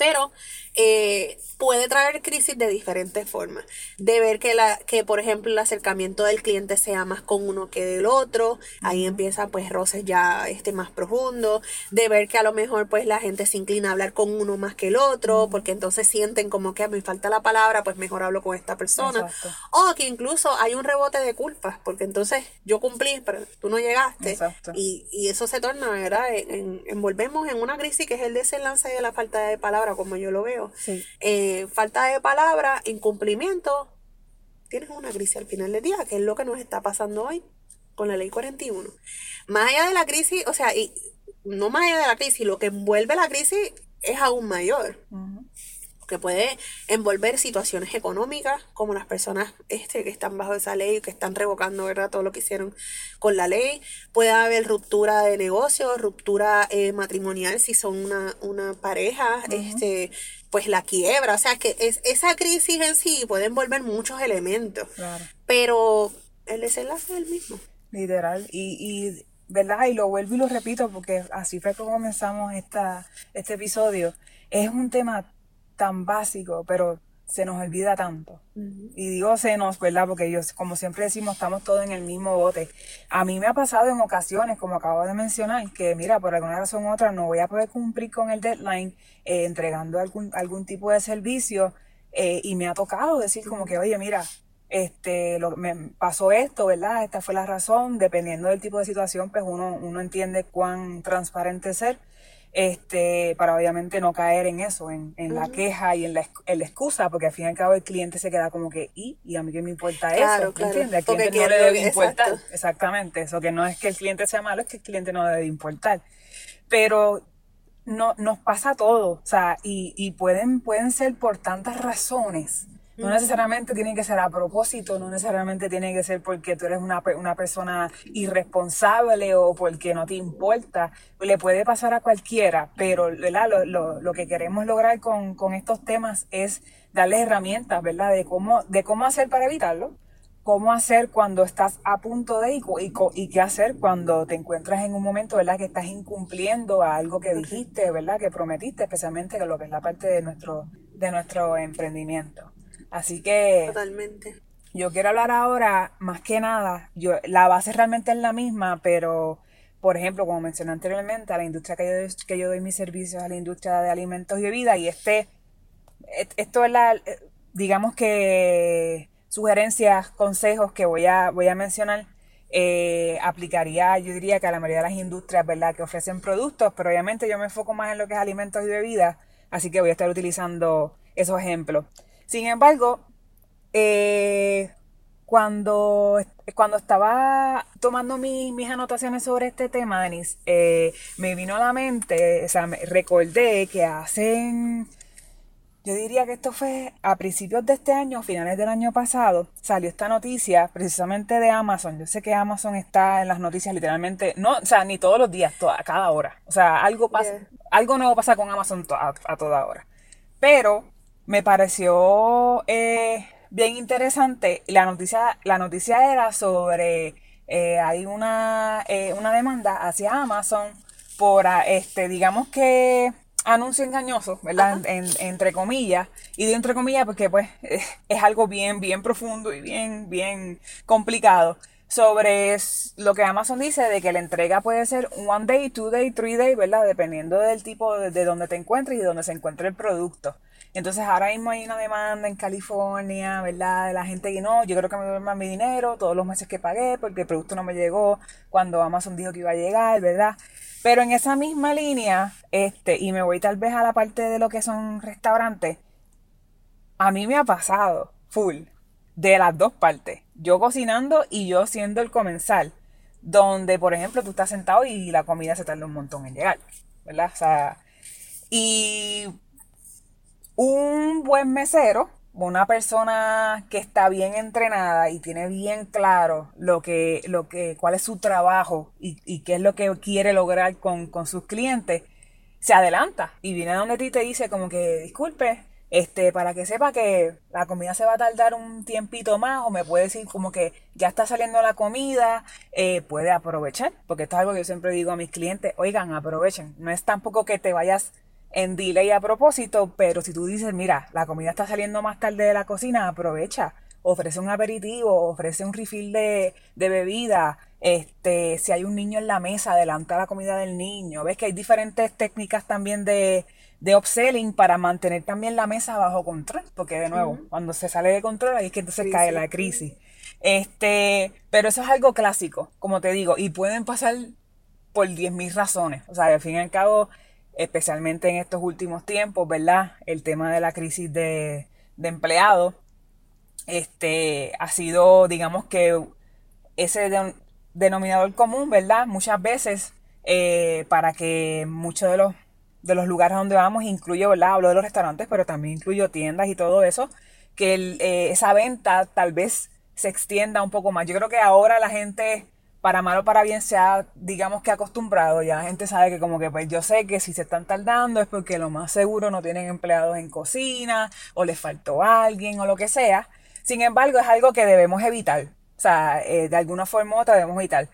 pero eh, puede traer crisis de diferentes formas. De ver que, la, que, por ejemplo, el acercamiento del cliente sea más con uno que del otro, ahí empieza pues roces ya este, más profundos. De ver que a lo mejor pues la gente se inclina a hablar con uno más que el otro, porque entonces sienten como que me falta la palabra, pues mejor hablo con esta persona. O que incluso hay un rebote de culpas, porque entonces yo cumplí, pero tú no llegaste. Y, y, eso se torna, ¿verdad? En, envolvemos en una crisis que es el desenlace de la falta de palabra como yo lo veo. Eh, falta de palabra, incumplimiento, tienes una crisis al final del día, que es lo que nos está pasando hoy con la ley 41. Más allá de la crisis, o sea, y no más allá de la crisis, lo que envuelve la crisis es aún mayor que puede envolver situaciones económicas, como las personas este, que están bajo esa ley, que están revocando ¿verdad? todo lo que hicieron con la ley. Puede haber ruptura de negocios, ruptura eh, matrimonial si son una, una pareja, este, pues la quiebra. O sea, que es, esa crisis en sí puede envolver muchos elementos. Pero el desenlace es el mismo. Literal. Y, y, ¿verdad? Y lo vuelvo y lo repito porque así fue como comenzamos esta, este episodio. Es un tema tan básico, pero se nos olvida tanto. Y digo se nos, ¿verdad? Porque ellos, como siempre decimos, estamos todos en el mismo bote. A mí me ha pasado en ocasiones, como acabo de mencionar, que mira, por alguna razón u otra no voy a poder cumplir con el deadline eh, entregando algún, algún tipo de servicio eh, y me ha tocado decir como que, oye, mira, este, lo, me pasó esto, ¿verdad? Esta fue la razón, dependiendo del tipo de situación, pues uno, uno entiende cuán transparente ser este, para obviamente no caer en eso, en, en la queja y en la, excusa, porque al fin y al cabo el cliente se queda como que, ¿y? ¿Y a mí qué me importa eso? Claro. ¿Entiendes? Al cliente no le debe importar. Exactamente, eso que no es que el cliente sea malo, es que el cliente no debe importar. Pero no, nos pasa todo, o sea, y, y pueden, pueden ser por tantas razones no necesariamente tiene que ser a propósito, no necesariamente tiene que ser porque tú eres una, una persona irresponsable o porque no te importa. Le puede pasar a cualquiera, pero Lo, lo, lo, que queremos lograr con, con estos temas es darles herramientas, ¿verdad? De cómo, de cómo hacer para evitarlo, cómo hacer cuando estás a punto de y, y, y, qué hacer cuando te encuentras en un momento, ¿verdad? Que estás incumpliendo a algo que dijiste, ¿verdad? Que prometiste, especialmente lo que es la parte de nuestro, de nuestro emprendimiento. Así que... Totalmente. Yo quiero hablar ahora, más que nada, yo, la base realmente es la misma, pero, por ejemplo, como mencioné anteriormente, a la industria que yo, que yo doy mis servicios, a la industria de alimentos y bebidas, y este, esto es la, digamos que sugerencias, consejos que voy a, voy a mencionar, eh, aplicaría, yo diría que a la mayoría de las industrias, ¿verdad?, que ofrecen productos, pero obviamente yo me enfoco más en lo que es alimentos y bebidas, así que voy a estar utilizando esos ejemplos. Sin embargo, eh, cuando, cuando estaba tomando mis anotaciones sobre este tema, Denise, eh, me vino a la mente, o sea, me recordé que hacen, yo diría que esto fue a principios de este año, finales del año pasado, salió esta noticia precisamente de Amazon. Yo sé que Amazon está en las noticias literalmente, no, o sea, ni todos los días, a cada hora. O sea, algo pasa, algo nuevo pasa con Amazon a toda hora. Pero me pareció eh, bien interesante. La noticia, la noticia era sobre, eh, hay una, eh, una demanda hacia Amazon por, ah, este, digamos que anuncio engaño ¿verdad? entre comillas. Y de entre comillas porque pues es algo bien, bien profundo y bien, bien complicado sobre lo que Amazon dice de que la entrega puede ser one day, two day, three day, ¿verdad? Dependiendo del tipo de, de donde te encuentres y de donde se encuentre el producto. Entonces ahora mismo hay una demanda en California, ¿verdad? De la gente que no, yo creo que me devuelvan mi dinero todos los meses que pagué porque el producto no me llegó cuando Amazon dijo que iba a llegar, ¿verdad? Pero en esa misma línea, este, y me voy tal vez a la parte de lo que son restaurantes, a mí me ha pasado, full, de las dos partes. Yo cocinando y yo siendo el comensal. Donde, por ejemplo, tú estás sentado y la comida se tarda un montón en llegar. ¿Verdad? O sea, y un buen mesero, una persona que está bien entrenada y tiene bien claro lo que, lo que, cuál es su trabajo y, qué es lo que quiere lograr con, sus clientes, se adelanta y viene a donde ti te dice como que disculpe, este, para que sepa que la comida se va a tardar un tiempito más o me puede decir como que ya está saliendo la comida, eh, puede aprovechar, porque esto es algo que yo siempre digo a mis clientes, oigan, aprovechen, no es tampoco que te vayas en delay a propósito, pero si tú dices, mira, la comida está saliendo más tarde de la cocina, aprovecha, ofrece un aperitivo, ofrece un refill de, de bebida, este, si hay un niño en la mesa, adelanta la comida del niño, ves que hay diferentes técnicas también de de upselling para mantener también la mesa bajo control, porque de nuevo, cuando se sale de control ahí es que entonces cae la crisis. Este, pero eso es algo clásico, como te digo, y pueden pasar por 10.000 razones. O sea, al fin y al cabo, especialmente en estos últimos tiempos, ¿verdad? El tema de la crisis de, de empleados, este, ha sido, digamos que, ese denominador común, ¿verdad? Muchas veces, eh, para que muchos de los de los lugares donde vamos, incluye, ¿verdad? Hablo de los restaurantes, pero también incluyo tiendas y todo eso, que eh, esa venta tal vez se extienda un poco más. Yo creo que ahora la gente, para mal o para bien, se ha, digamos que acostumbrado, ya la gente sabe que como que pues yo sé que si se están tardando es porque lo más seguro no tienen empleados en cocina, o les faltó alguien, o lo que sea. Sin embargo, es algo que debemos evitar. O sea, eh, de alguna forma u otra debemos evitar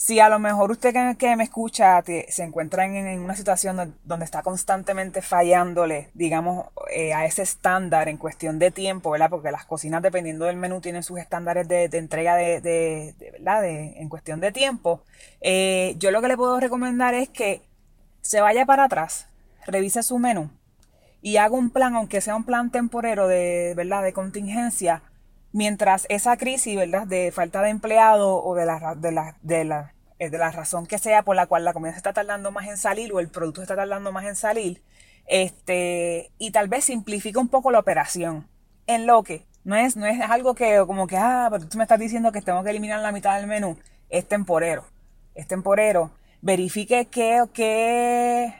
si a lo mejor usted que, me escucha se encuentra en, una situación donde, está constantemente fallándole, digamos, eh, a ese estándar en cuestión de tiempo, ¿verdad? Porque las cocinas, dependiendo del menú, tienen sus estándares de, entrega de, ¿verdad? en cuestión de tiempo. Eh, yo lo que le puedo recomendar es que se vaya para atrás, revise su menú y haga un plan, aunque sea un plan temporero de, ¿verdad? De contingencia, mientras esa crisis, ¿verdad?, de falta de empleado o de la, de la, de la, eh, de la razón que sea por la cual la comida se está tardando más en salir o el producto se está tardando más en salir, este, y tal vez simplifica un poco la operación en lo que no es, no es algo que como que, ah, pero tú me estás diciendo que tengo que eliminar la mitad del menú, es temporero, es temporero. Verifique qué, qué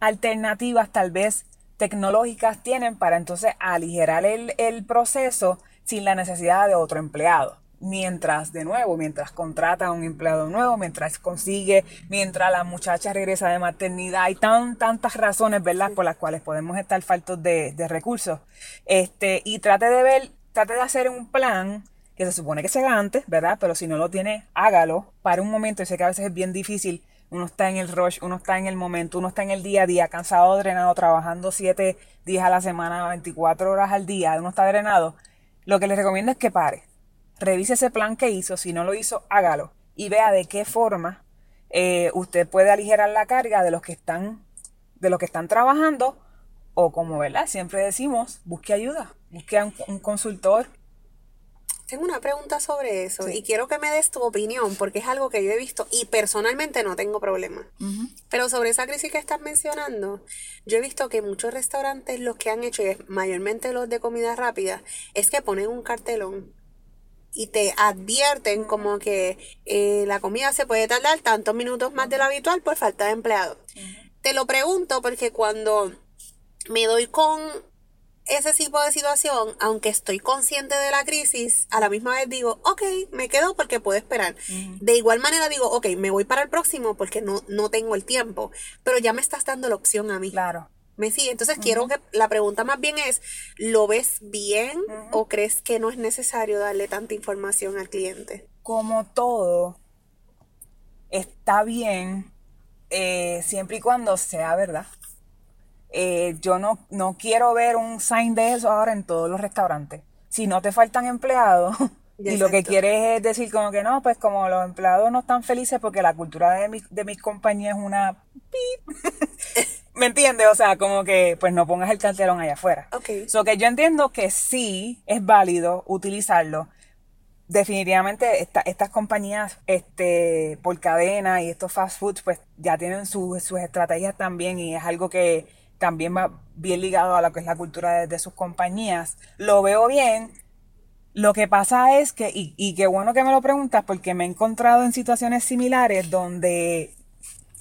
alternativas tal vez tecnológicas tienen para entonces aligerar el, el proceso sin la necesidad de otro empleado. Mientras, de nuevo, mientras contrata a un empleado nuevo, mientras consigue, mientras la muchacha regresa de maternidad, hay tan, tantas razones, ¿verdad?, por las cuales podemos estar faltos de, recursos. Este, y trate de ver, trate de hacer un plan que se supone que se haga antes, ¿verdad? Pero si no lo tiene, hágalo para un momento. Y sé que a veces es bien difícil. Uno está en el rush, uno está en el momento, uno está en el día a día, cansado, drenado, trabajando siete días a la semana, 24 horas al día, uno está drenado. Lo que les recomiendo es que pare, revise ese plan que hizo, si no lo hizo, hágalo y vea de qué forma eh, usted puede aligerar la carga de los que están, de los que están trabajando o como verdad siempre decimos, busque ayuda, busque un consultor, tengo una pregunta sobre eso y quiero que me des tu opinión porque es algo que yo he visto y personalmente no tengo problema. Pero sobre esa crisis que estás mencionando, yo he visto que muchos restaurantes los que han hecho, y mayormente los de comida rápida, es que ponen un cartelón y te advierten como que eh, la comida se puede tardar tantos minutos más de lo habitual por falta de empleados. Te lo pregunto porque cuando me doy con ese tipo de situación, aunque estoy consciente de la crisis, a la misma vez digo, ok, me quedo porque puedo esperar. De igual manera digo, ok, me voy para el próximo porque no, no tengo el tiempo, pero ya me estás dando la opción a mí. Claro. ¿Me sigue? Entonces quiero que la pregunta más bien es, ¿lo ves bien o crees que no es necesario darle tanta información al cliente? Como todo, está bien eh, siempre y cuando sea verdad. Eh, yo no, no quiero ver un sign de eso ahora en todos los restaurantes. Si no te faltan empleados *laughs* y lo que quieres es decir como que no, pues como los empleados no están felices porque la cultura de mi, de mis compañías es una... *laughs* ¿Me entiendes? O sea, como que pues no pongas el cartelón allá afuera. Ok. So que yo entiendo que sí es válido utilizarlo. Definitivamente estas compañías este, por cadena y estos fast foods pues ya tienen sus estrategias también y es algo que también va bien ligado a lo que es la cultura de, sus compañías. Lo veo bien. Lo que pasa es que, y, y qué bueno que me lo preguntas, porque me he encontrado en situaciones similares donde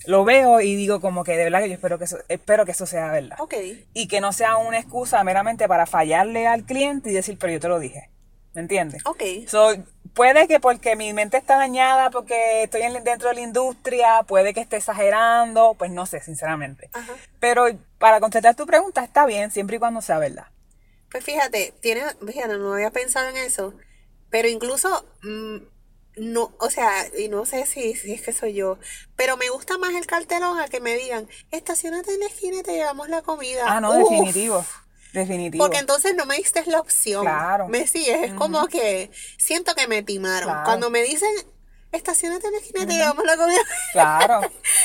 lo veo y digo como que de verdad que yo espero que eso, espero que eso sea verdad. Y que no sea una excusa meramente para fallarle al cliente y decir, pero yo te lo dije. ¿Me entiendes? Ok. So, puede que porque mi mente está dañada, porque estoy dentro de la industria, puede que esté exagerando, pues no sé, sinceramente. Pero para contestar tu pregunta, está bien, siempre y cuando sea verdad. Pues fíjate, tiene, fíjate, no había pensado en eso, pero incluso, mm, no, o sea, y no sé si, si es que soy yo, pero me gusta más el cartelón a que me digan, estacionate en la esquina y te llevamos la comida. Ah, no, definitivo. Definitivo. Porque entonces no me diste la opción. Claro. Me sigues. Es como que siento que me timaron. Cuando me dicen, estacionate en la esquina y te llevamos la comida. Claro.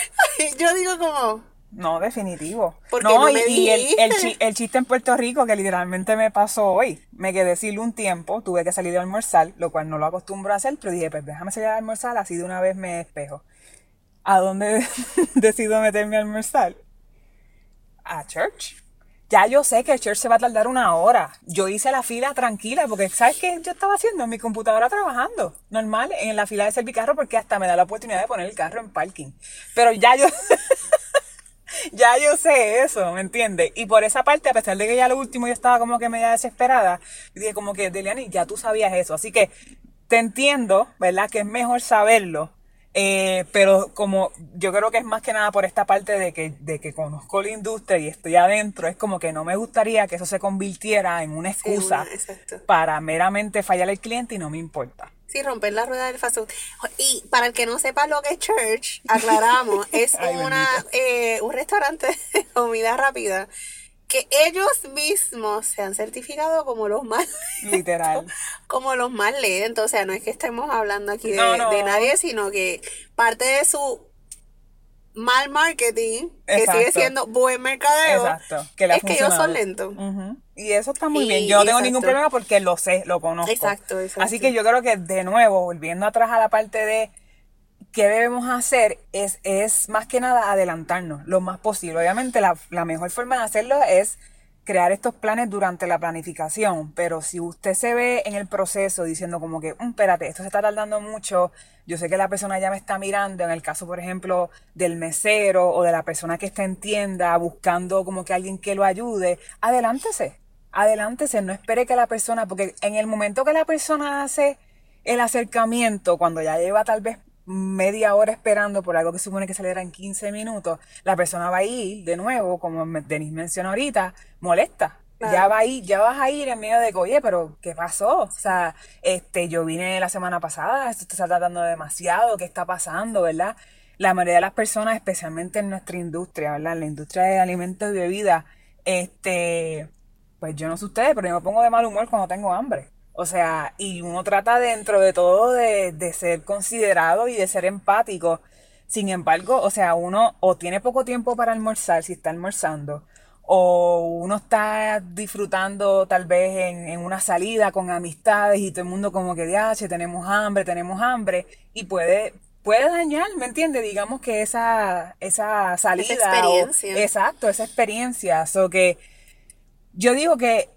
*laughs* yo digo como, no, definitivo. no, y, el, chiste en Puerto Rico que literalmente me pasó hoy. Me quedé sin un tiempo, tuve que salir de almorzar, lo cual no lo acostumbro a hacer, pero dije, pues déjame salir a almorzar, así de una vez me despejo. ¿A dónde *laughs* decido meterme a almorzar? A church. Ya yo sé que el church se va a tardar una hora. Yo hice la fila tranquila porque, ¿sabes qué yo estaba haciendo? En mi computadora trabajando, normal, en la fila de servicarro porque hasta me da la oportunidad de poner el carro en parking. Pero ya yo... *laughs* ya yo sé eso, ¿me entiendes? Y por esa parte, a pesar de que ya lo último yo estaba como que media desesperada, dije como que, Deliani, ya tú sabías eso. Así que te entiendo, ¿verdad? Que es mejor saberlo. Eh, pero como yo creo que es más que nada por esta parte de que, de que conozco la industria y estoy adentro, es como que no me gustaría que eso se convirtiera en una excusa para meramente fallar al cliente y no me importa. Sí, romper la rueda del fast food. Y para el que no sepa lo que es Church, aclaramos, *laughs* es una, eh, un restaurante de comida rápida que ellos mismos se han certificado como los más *laughs* literal como los más lentos o sea no es que estemos hablando aquí de, de nadie sino que parte de su mal marketing, que sigue siendo buen mercadeo, Exacto. Que es que ellos son lentos. Y eso está muy bien. Yo no tengo ningún problema porque lo sé, lo conozco. Exacto, exacto. Así que yo creo que de nuevo, volviendo atrás a la parte de qué debemos hacer, es, es más que nada adelantarnos lo más posible. Obviamente la, la mejor forma de hacerlo es crear estos planes durante la planificación, pero si usted se ve en el proceso diciendo como que, mm, espérate, esto se está tardando mucho, yo sé que la persona ya me está mirando, en el caso, por ejemplo, del mesero o de la persona que está en tienda buscando como que alguien que lo ayude, adelántese, adelántese, no espere que la persona, porque en el momento que la persona hace el acercamiento, cuando ya lleva tal vez media hora esperando por algo que supone que saliera en 15 minutos, la persona va a ir de nuevo, como Denis mencionó ahorita, molesta. Ya va a ir, ya vas a ir en medio de que, oye, pero ¿qué pasó? O sea, este, yo vine la semana pasada, esto está tratando demasiado, ¿qué está pasando, verdad? La mayoría de las personas, especialmente en nuestra industria, ¿verdad? En la industria de alimentos y bebidas, este, pues yo no sé ustedes, pero yo me pongo de mal humor cuando tengo hambre. O sea, y uno trata dentro de todo de, de ser considerado y de ser empático. Sin embargo, o sea, uno o tiene poco tiempo para almorzar si está almorzando, o uno está disfrutando tal vez en, en una salida con amistades y todo el mundo como que, diache, tenemos hambre, tenemos hambre, y puede, puede dañar, ¿me entiendes? Digamos que esa, esa salida. Esa experiencia. exacto, esa experiencia. So que yo digo que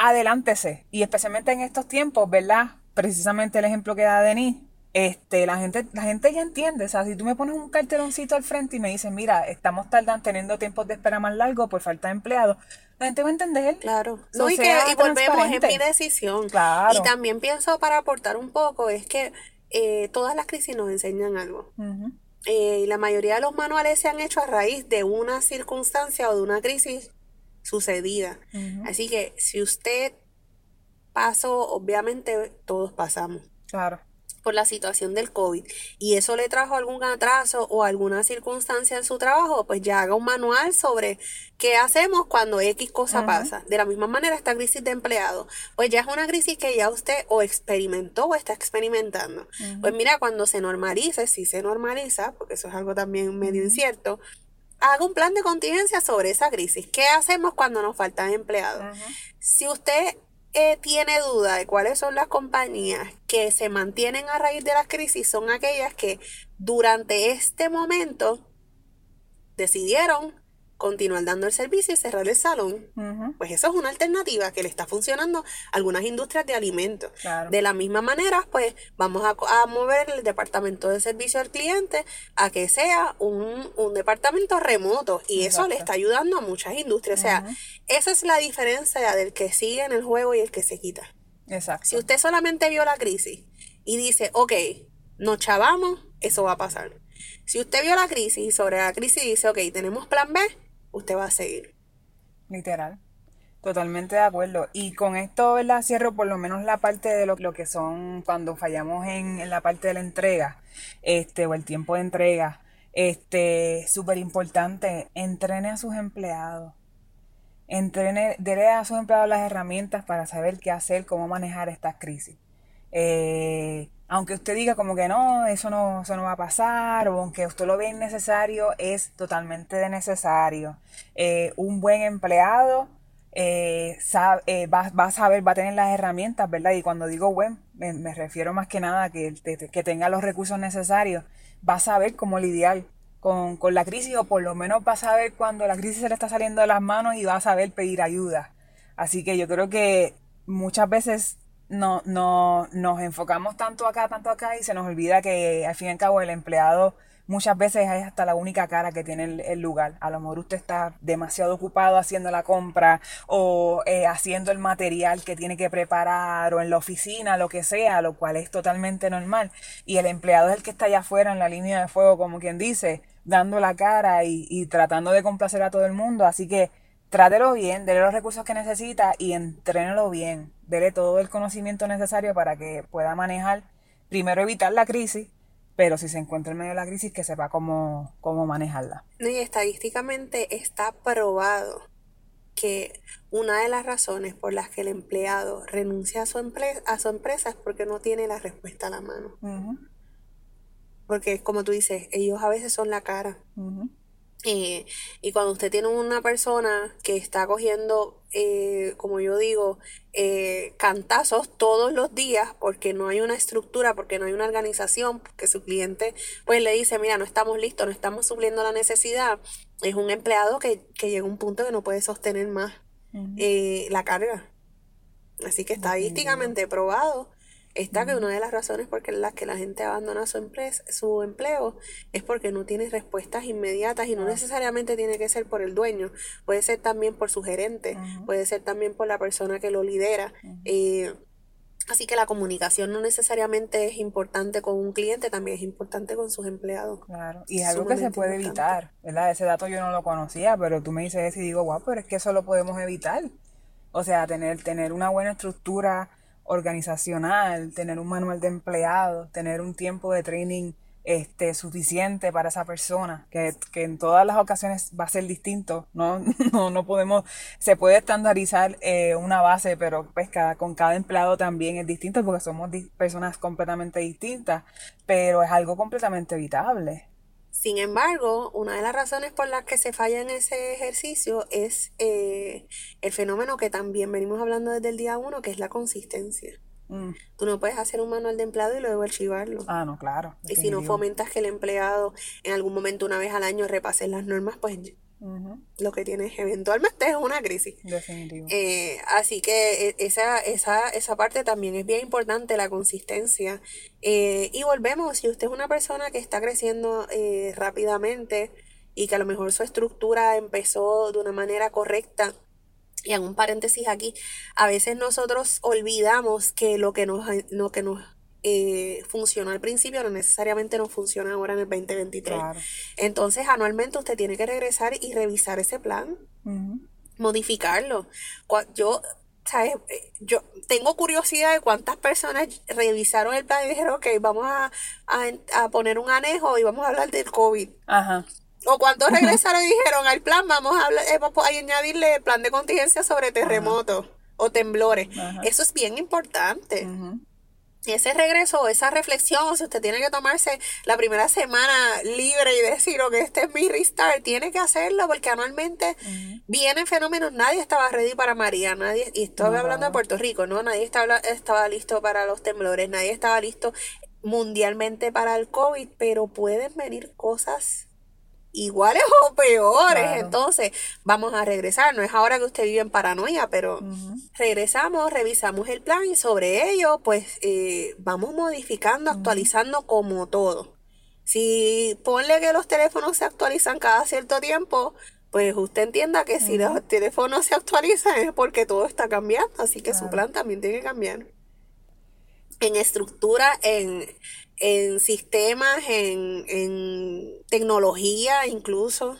adelántese. Y especialmente en estos tiempos, ¿verdad? Precisamente el ejemplo que da Denis, este, la gente, la gente ya entiende. O sea, si tú me pones un carteloncito al frente y me dices, mira, estamos tardando, teniendo tiempos de espera más largos por falta de empleados, la gente va a entender. Claro. No, y, que, y volvemos, en mi decisión. Claro. Y también pienso para aportar un poco, es que eh, todas las crisis nos enseñan algo. Eh, y la mayoría de los manuales se han hecho a raíz de una circunstancia o de una crisis sucedida. Así que si usted pasó, obviamente todos pasamos. Claro. Por la situación del COVID y eso le trajo algún atraso o alguna circunstancia en su trabajo, pues ya haga un manual sobre qué hacemos cuando X cosa pasa. De la misma manera, esta crisis de empleado, pues ya es una crisis que ya usted o experimentó o está experimentando. Pues mira, cuando se normalice, si se normaliza, porque eso es algo también medio incierto, haga un plan de contingencia sobre esa crisis. ¿Qué hacemos cuando nos faltan empleados? Si usted eh, tiene duda de cuáles son las compañías que se mantienen a raíz de la crisis, son aquellas que durante este momento decidieron continuar dando el servicio y cerrar el salón. Pues eso es una alternativa que le está funcionando a algunas industrias de alimentos. De la misma manera, pues vamos a, mover el departamento de servicio al cliente a que sea un, departamento remoto y eso le está ayudando a muchas industrias. O sea, esa es la diferencia del que sigue en el juego y el que se quita. Exacto. Si usted solamente vio la crisis y dice, ok, nos chavamos, eso va a pasar. Si usted vio la crisis y sobre la crisis dice, ok, tenemos plan B, usted va a seguir. Literal. Totalmente de acuerdo. Y con esto, ¿verdad? Cierro por lo menos la parte de lo, que son cuando fallamos en, la parte de la entrega, este, o el tiempo de entrega. Este, súper importante, entrene a sus empleados. Entrene, dele a sus empleados las herramientas para saber qué hacer, cómo manejar estas crisis. Eh, aunque usted diga como que no, eso no, eso no va a pasar, o aunque usted lo vea innecesario, es totalmente necesario. Eh, un buen empleado eh, eh, va, a saber, va a tener las herramientas, ¿verdad? Y cuando digo buen, me, refiero más que nada a que, que tenga los recursos necesarios, va a saber cómo lidiar con, con la crisis, o por lo menos va a saber cuando la crisis se le está saliendo de las manos y va a saber pedir ayuda. Así que yo creo que muchas veces no, no, nos enfocamos tanto acá, tanto acá y se nos olvida que al fin y al cabo el empleado muchas veces es hasta la única cara que tiene el, lugar. A lo mejor usted está demasiado ocupado haciendo la compra o eh, haciendo el material que tiene que preparar o en la oficina, lo que sea, lo cual es totalmente normal. Y el empleado es el que está allá afuera en la línea de fuego, como quien dice, dando la cara y, y tratando de complacer a todo el mundo. Así que trátelo bien, dele los recursos que necesita y entrénelo bien. Dele todo el conocimiento necesario para que pueda manejar, primero evitar la crisis, pero si se encuentra en medio de la crisis, que sepa cómo, cómo manejarla. Y estadísticamente está probado que una de las razones por las que el empleado renuncia a su, empresa, a su empresa es porque no tiene la respuesta a la mano. Porque, como tú dices, ellos a veces son la cara. Eh, y cuando usted tiene una persona que está cogiendo, eh, como yo digo, eh, cantazos todos los días porque no hay una estructura, porque no hay una organización, porque su cliente pues le dice, mira, no estamos listos, no estamos supliendo la necesidad, es un empleado que, que llega a un punto que no puede sostener más la carga. Así que estadísticamente probado está que una de las razones por las que la gente abandona su, empresa, su empleo es porque no tiene respuestas inmediatas y no necesariamente tiene que ser por el dueño, puede ser también por su gerente, puede ser también por la persona que lo lidera. Eh, así que la comunicación no necesariamente es importante con un cliente, también es importante con sus empleados. Claro, y es algo que se puede evitar, ¿verdad? Ese dato yo no lo conocía, pero tú me dices eso y digo, wow, pero es que eso lo podemos evitar. O sea, tener, tener una buena estructura organizacional, tener un manual de empleados, tener un tiempo de training este, suficiente para esa persona, que, en todas las ocasiones va a ser distinto, no, *laughs* no, no podemos, se puede estandarizar eh, una base, pero pues cada, con cada empleado también es distinto porque somos personas completamente distintas, pero es algo completamente evitable. Sin embargo, una de las razones por las que se falla en ese ejercicio es eh, el fenómeno que también venimos hablando desde el día uno, que es la consistencia. Mm. Tú no puedes hacer un manual de empleado y luego archivarlo. Ah, no, claro. Y si no fomentas que el empleado en algún momento, una vez al año, repase las normas, pues lo que tienes eventualmente es una crisis. Definitivo. Eh, así que e, esa, esa, esa parte también es bien importante, la consistencia. Eh, y volvemos, si usted es una persona que está creciendo eh, rápidamente y que a lo mejor su estructura empezó de una manera correcta, y en un paréntesis aquí, a veces nosotros olvidamos que lo que nos, lo que nos eh, funcionó al principio, no necesariamente no funciona ahora en el 2023. Entonces, anualmente usted tiene que regresar y revisar ese plan, modificarlo. Yo, ¿sabes? Eh, yo tengo curiosidad de cuántas personas revisaron el plan y dijeron, ok, vamos a, a, poner un anejo y vamos a hablar del COVID. Ajá. O cuántos regresaron y dijeron al plan, vamos a, hablar, eh, vamos a añadirle el plan de contingencia sobre terremotos o temblores. Eso es bien importante ese regreso, esa reflexión, si usted tiene que tomarse la primera semana libre y decir, ok, este es mi restart, tiene que hacerlo porque anualmente vienen fenómenos, nadie estaba ready para María, nadie, y estoy hablando de Puerto Rico, ¿no? Nadie estaba, estaba listo para los temblores, nadie estaba listo mundialmente para el COVID, pero pueden venir cosas iguales o peores. Entonces, vamos a regresar. No es ahora que usted vive en paranoia, pero regresamos, revisamos el plan y sobre ello, pues eh, vamos modificando, actualizando como todo. Si ponle que los teléfonos se actualizan cada cierto tiempo, pues usted entienda que si los teléfonos se actualizan es porque todo está cambiando, así que su plan también tiene que cambiar. En estructura, en, en sistemas, en, tecnología incluso.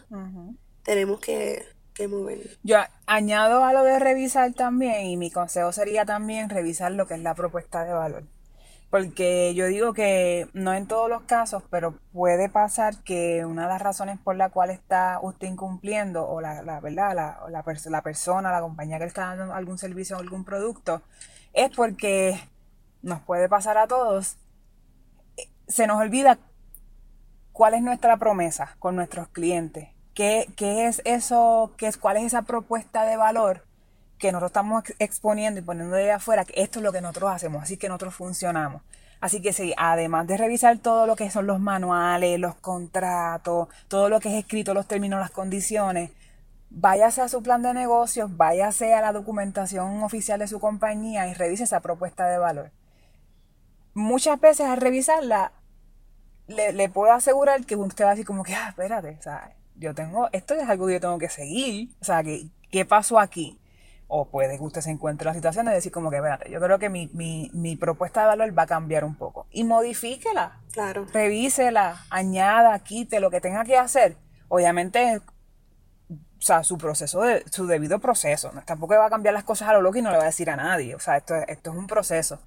Tenemos que, que mover. Yo añado a lo de revisar también, y mi consejo sería también revisar lo que es la propuesta de valor. Porque yo digo que no en todos los casos, pero puede pasar que una de las razones por la cual está usted incumpliendo, o la, la verdad, la, la, la persona, la compañía que le está dando algún servicio o algún producto, es porque nos puede pasar a todos se nos olvida cuál es nuestra promesa con nuestros clientes. ¿Qué, es eso? Qué es, ¿Cuál es esa propuesta de valor que nosotros estamos exponiendo y poniendo de afuera? Que esto es lo que nosotros hacemos, así que nosotros funcionamos. Así que sí, además de revisar todo lo que son los manuales, los contratos, todo lo que es escrito, los términos, las condiciones, váyase a su plan de negocios, váyase a la documentación oficial de su compañía y revise esa propuesta de valor. Muchas veces al revisarla le, puedo asegurar que usted va a decir como que, ah, espérate, o sea, yo tengo, esto es algo que yo tengo que seguir, o sea, que, ¿qué pasó aquí? O puede que usted se encuentre en la situación de decir como que, espérate, yo creo que mi, mi, mi propuesta de valor va a cambiar un poco. Y modifíquela. Claro. Revísela, añada, quite lo que tenga que hacer. Obviamente, o sea, su proceso, de, su debido proceso. ¿no? Tampoco va a cambiar las cosas a lo loco y no le va a decir a nadie. O sea, esto, esto es un proceso.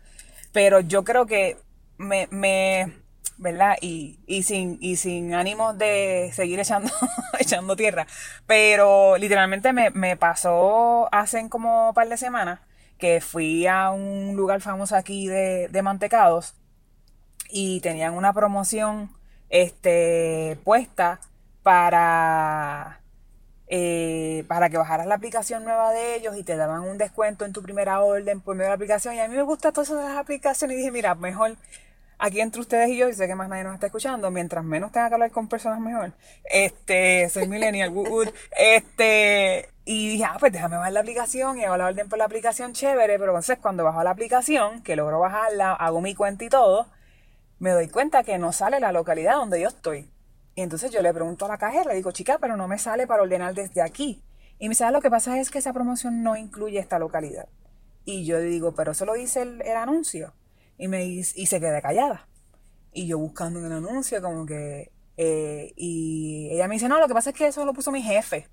Pero yo creo que me, me ¿verdad? Y, y, sin, y sin ánimos de seguir echando, *laughs* echando tierra. Pero literalmente me, me pasó hace como un par de semanas que fui a un lugar famoso aquí de, de mantecados y tenían una promoción este, puesta para, eh, para que bajaras la aplicación nueva de ellos y te daban un descuento en tu primera orden por medio de la aplicación. Y a mí me gusta todo eso de las aplicaciones y dije, mira, mejor aquí entre ustedes y yo, y sé que más nadie nos está escuchando, mientras menos tenga que hablar con personas mejor, este, soy millennial, wood, este, y dije, ah, pues déjame bajar la aplicación y hago la orden por la aplicación chévere, pero entonces cuando bajo la aplicación, que logro bajarla, hago mi cuenta y todo, me doy cuenta que no sale la localidad donde yo estoy. Y entonces yo le pregunto a la cajera, le digo, chica, pero no me sale para ordenar desde aquí. Y me dice, ah, lo que pasa es que esa promoción no incluye esta localidad. Y yo digo, pero eso lo dice el anuncio. Y, me, y se queda callada. Y yo buscando un anuncio, como que. Eh, y ella me dice: No, lo que pasa es que eso lo puso mi jefe.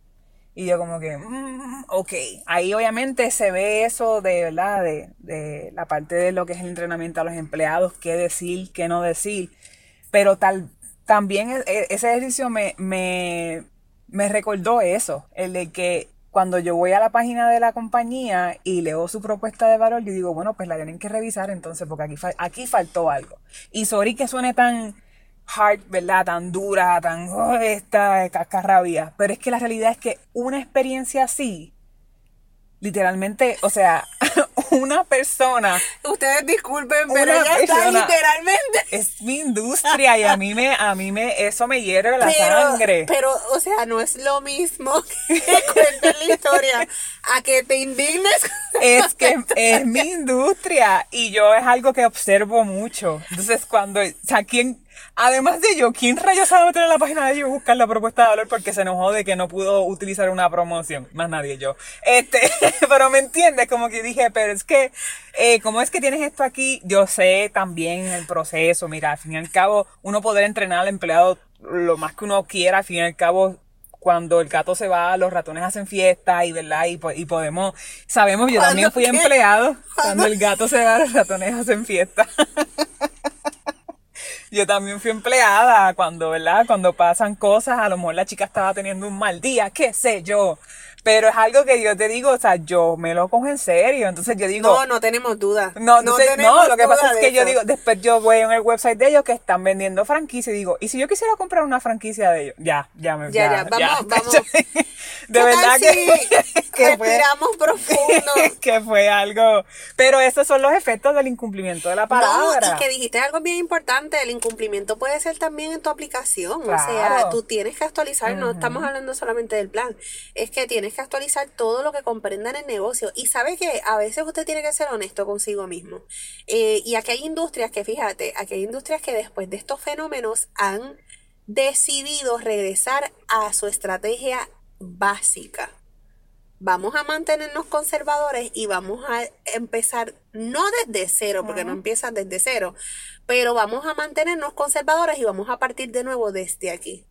Y yo, como que, mm, ok. Ahí obviamente se ve eso de, ¿verdad? De, de la parte de lo que es el entrenamiento a los empleados, qué decir, qué no decir. Pero tal, también e, e, ese ejercicio me, me, me recordó eso, el de que cuando yo voy a la página de la compañía y leo su propuesta de valor, yo digo, bueno, pues la tienen que revisar entonces, porque aquí, aquí faltó algo. Y sorry que suene tan hard, ¿verdad? Tan dura, tan, oh, esta cascarrabia. Pero es que la realidad es que una experiencia así, literalmente, o sea, *laughs* *laughs* una persona. Ustedes disculpen, pero ella está literalmente. Es mi industria y a mí me, a mí me, eso me hierve la sangre. Pero, o sea, no es lo mismo *laughs* que cuenten la historia a que te indignes. Es que es mi industria y yo es algo que observo mucho. Entonces, cuando, o sea, ¿quién? Además de yo, ¿quién rayos sabe meter en la página de ellos y buscar la propuesta de valor porque se enojó de que no pudo utilizar una promoción? Más nadie yo. Este, *laughs* pero me entiendes, como que dije, pero es que, eh, como es que tienes esto aquí, yo sé también el proceso. Mira, al fin y al cabo, uno poder entrenar al empleado lo más que uno quiera, al fin y al cabo, cuando el gato se va, los ratones hacen fiesta y verdad y, y podemos, sabemos, yo también fui empleado, cuando el gato se va, los ratones hacen fiesta. *laughs* yo también fui empleada cuando, ¿verdad? Cuando pasan cosas, a lo mejor la chica estaba teniendo un mal día, qué sé yo. Pero es algo que yo te digo, o sea, yo me lo cojo en serio. Entonces yo digo. No, no tenemos duda. No, no, no lo que pasa es que yo digo, después yo voy en el website de ellos que están vendiendo franquicia y digo, ¿y si yo quisiera comprar una franquicia de ellos? Ya, ya me Ya, ya, vamos, *laughs* vamos. de verdad que, *laughs* que respiramos profundo. *laughs* que fue algo. Pero esos son los efectos del incumplimiento de la palabra. No, y que dijiste algo bien importante, el incumplimiento puede ser también en tu aplicación. O sea, tú tienes que actualizar, no estamos hablando solamente del plan, es que tienes que actualizar todo lo que comprenda en el negocio. Y sabe que a veces usted tiene que ser honesto consigo mismo. Eh, y aquí hay industrias que, fíjate, aquí hay industrias que después de estos fenómenos han decidido regresar a su estrategia básica vamos a mantenernos conservadores y vamos a empezar, no desde cero, porque no empiezan desde cero, pero vamos a mantenernos conservadores y vamos a partir de nuevo desde aquí.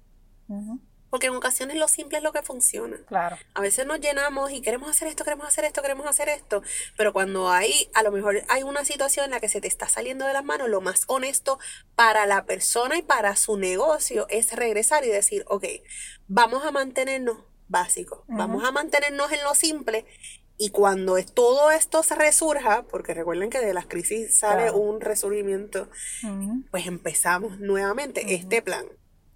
Porque en ocasiones lo simple es lo que funciona. Claro. A veces nos llenamos y queremos hacer esto, queremos hacer esto, queremos hacer esto. Pero cuando hay, a lo mejor hay una situación en la que se te está saliendo de las manos, lo más honesto para la persona y para su negocio es regresar y decir, ok, vamos a mantenernos básico. Vamos a mantenernos en lo simple y cuando todo esto se resurja, porque recuerden que de las crisis sale un resurgimiento, pues empezamos nuevamente este plan.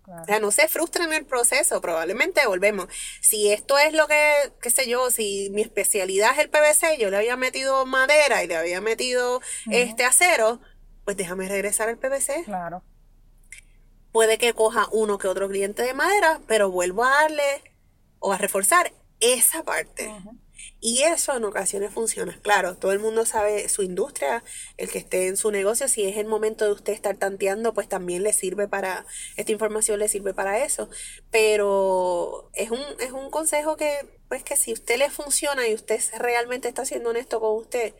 O sea, no se frustren en el proceso, probablemente volvemos. Si esto es lo que, qué sé yo, si mi especialidad es el PVC, yo le había metido madera y le había metido este acero, pues déjame regresar al PVC. Claro. Puede que coja uno que otro cliente de madera, pero vuelvo a darle o a reforzar esa parte. Y eso en ocasiones funciona. Claro, todo el mundo sabe su industria, el que esté en su negocio, si es el momento de usted estar tanteando, pues también le sirve para, esta información le sirve para eso. Pero es un, es un consejo que, pues que si usted le funciona y usted realmente está siendo honesto con usted,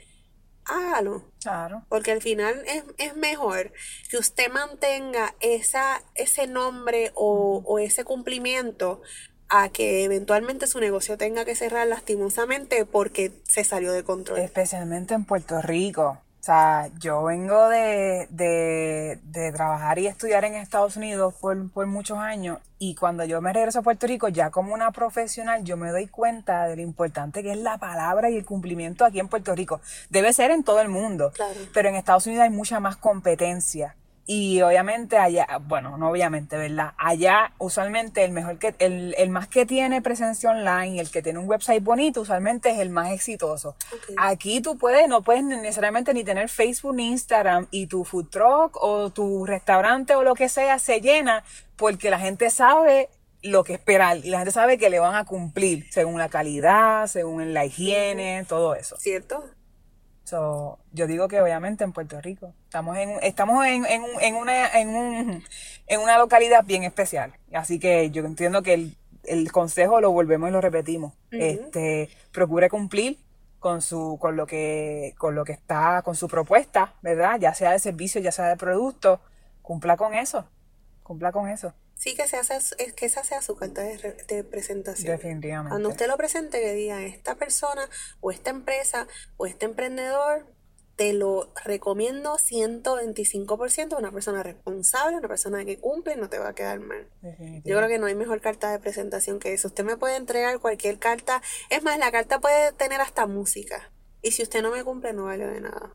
hágalo. Claro. Porque al final es, es, mejor que usted mantenga esa, ese nombre o, o ese cumplimiento a que eventualmente su negocio tenga que cerrar lastimosamente porque se salió de control. Especialmente en Puerto Rico. O sea, yo vengo de, de, de trabajar y estudiar en Estados Unidos por, por, muchos años y cuando yo me regreso a Puerto Rico ya como una profesional yo me doy cuenta de lo importante que es la palabra y el cumplimiento aquí en Puerto Rico. Debe ser en todo el mundo, claro. pero en Estados Unidos hay mucha más competencia. Y obviamente allá, bueno, no obviamente, ¿verdad? Allá usualmente el mejor que, el, el más que tiene presencia online, el que tiene un website bonito, usualmente es el más exitoso. Okay. Aquí tú puedes, no puedes necesariamente ni tener Facebook ni Instagram y tu food truck o tu restaurante o lo que sea se llena porque la gente sabe lo que esperar y la gente sabe que le van a cumplir según la calidad, según la higiene, todo eso. ¿Cierto? So, yo digo que obviamente en Puerto Rico estamos en estamos en, en, en una en, un, en una localidad bien especial. Así que yo entiendo que el, el consejo lo volvemos y lo repetimos. Este procure cumplir con su con lo que con lo que está con su propuesta verdad ya sea de servicio ya sea de producto cumpla con eso cumpla con eso Sí, que, se hace, que esa sea su carta de, re- de presentación. definitivamente Cuando usted lo presente, que diga, esta persona o esta empresa o este emprendedor, te lo recomiendo 125%, una persona responsable, una persona que cumple, no te va a quedar mal. Yo creo que no hay mejor carta de presentación que eso. Usted me puede entregar cualquier carta. Es más, la carta puede tener hasta música. Y si usted no me cumple, no vale de nada.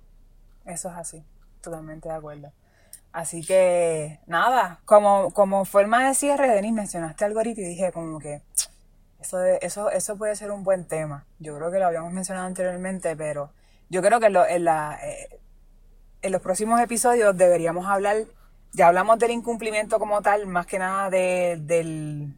Eso es así, totalmente de acuerdo. Así que, nada, como, como forma de cierre, Denis, mencionaste algo ahorita y dije como que eso, de- eso, eso puede ser un buen tema. Yo creo que lo habíamos mencionado anteriormente, pero yo creo que lo- eh, en los próximos episodios deberíamos hablar, ya hablamos del incumplimiento como tal, más que nada de, del,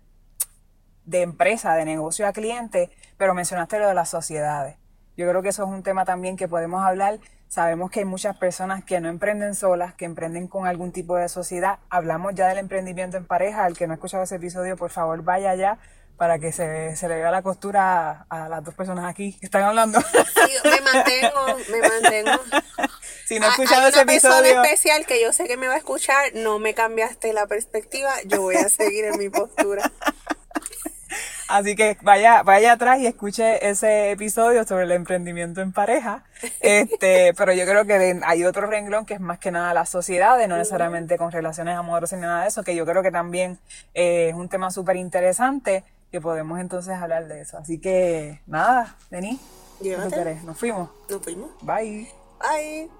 de empresa, de negocio a cliente, pero mencionaste lo de las sociedades. Yo creo que eso es un tema también que podemos hablar. Sabemos que hay muchas personas que no emprenden solas, que emprenden con algún tipo de sociedad. Hablamos ya del emprendimiento en pareja. El que no ha escuchado ese episodio, por favor, vaya allá para que se, se le vea la costura a, a las dos personas aquí que están hablando. Sí, me mantengo, me mantengo. *laughs* si no ha Ah, escuchado Hay ese una persona episodio, especial que yo sé que me va a escuchar, no me cambiaste la perspectiva, yo voy a seguir en mi postura. Así que vaya, vaya atrás y escuche ese episodio sobre el emprendimiento en pareja. Este, *laughs* pero yo creo que hay otro renglón que es más que nada las sociedades, no necesariamente con relaciones amorosas ni nada de eso, que yo creo que también eh, es un tema súper interesante que podemos entonces hablar de eso. Así que nada, Denis. Nos fuimos. Nos fuimos. Bye. Bye.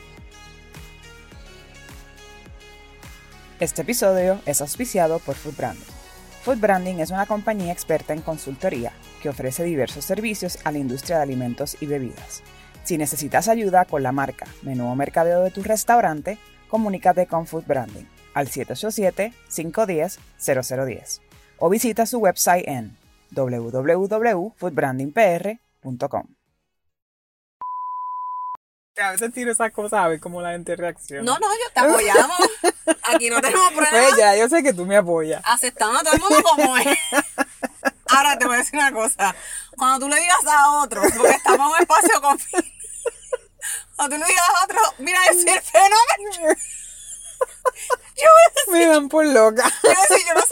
Este episodio es auspiciado por Food Branding. Food Branding es una compañía experta en consultoría que ofrece diversos servicios a la industria de alimentos y bebidas. Si necesitas ayuda con la marca, menú o mercadeo de tu restaurante, comunícate con Food Branding al 787-510-0010 o visita su website en www.foodbrandingpr.com. A veces tiro esas cosas a ver cómo la gente reacciona. No, no, yo te apoyamos. *laughs* Aquí no tenemos. Pues ya, yo sé que tú me apoyas. Aceptamos a todo el mundo como es. *laughs* Ahora te voy a decir una cosa. Cuando tú le digas a otro, porque estamos en un espacio confinado, cuando tú le digas a otro, mira, es el fenómeno. *laughs* Yo me dan por loca. Yo, decir, yo no sé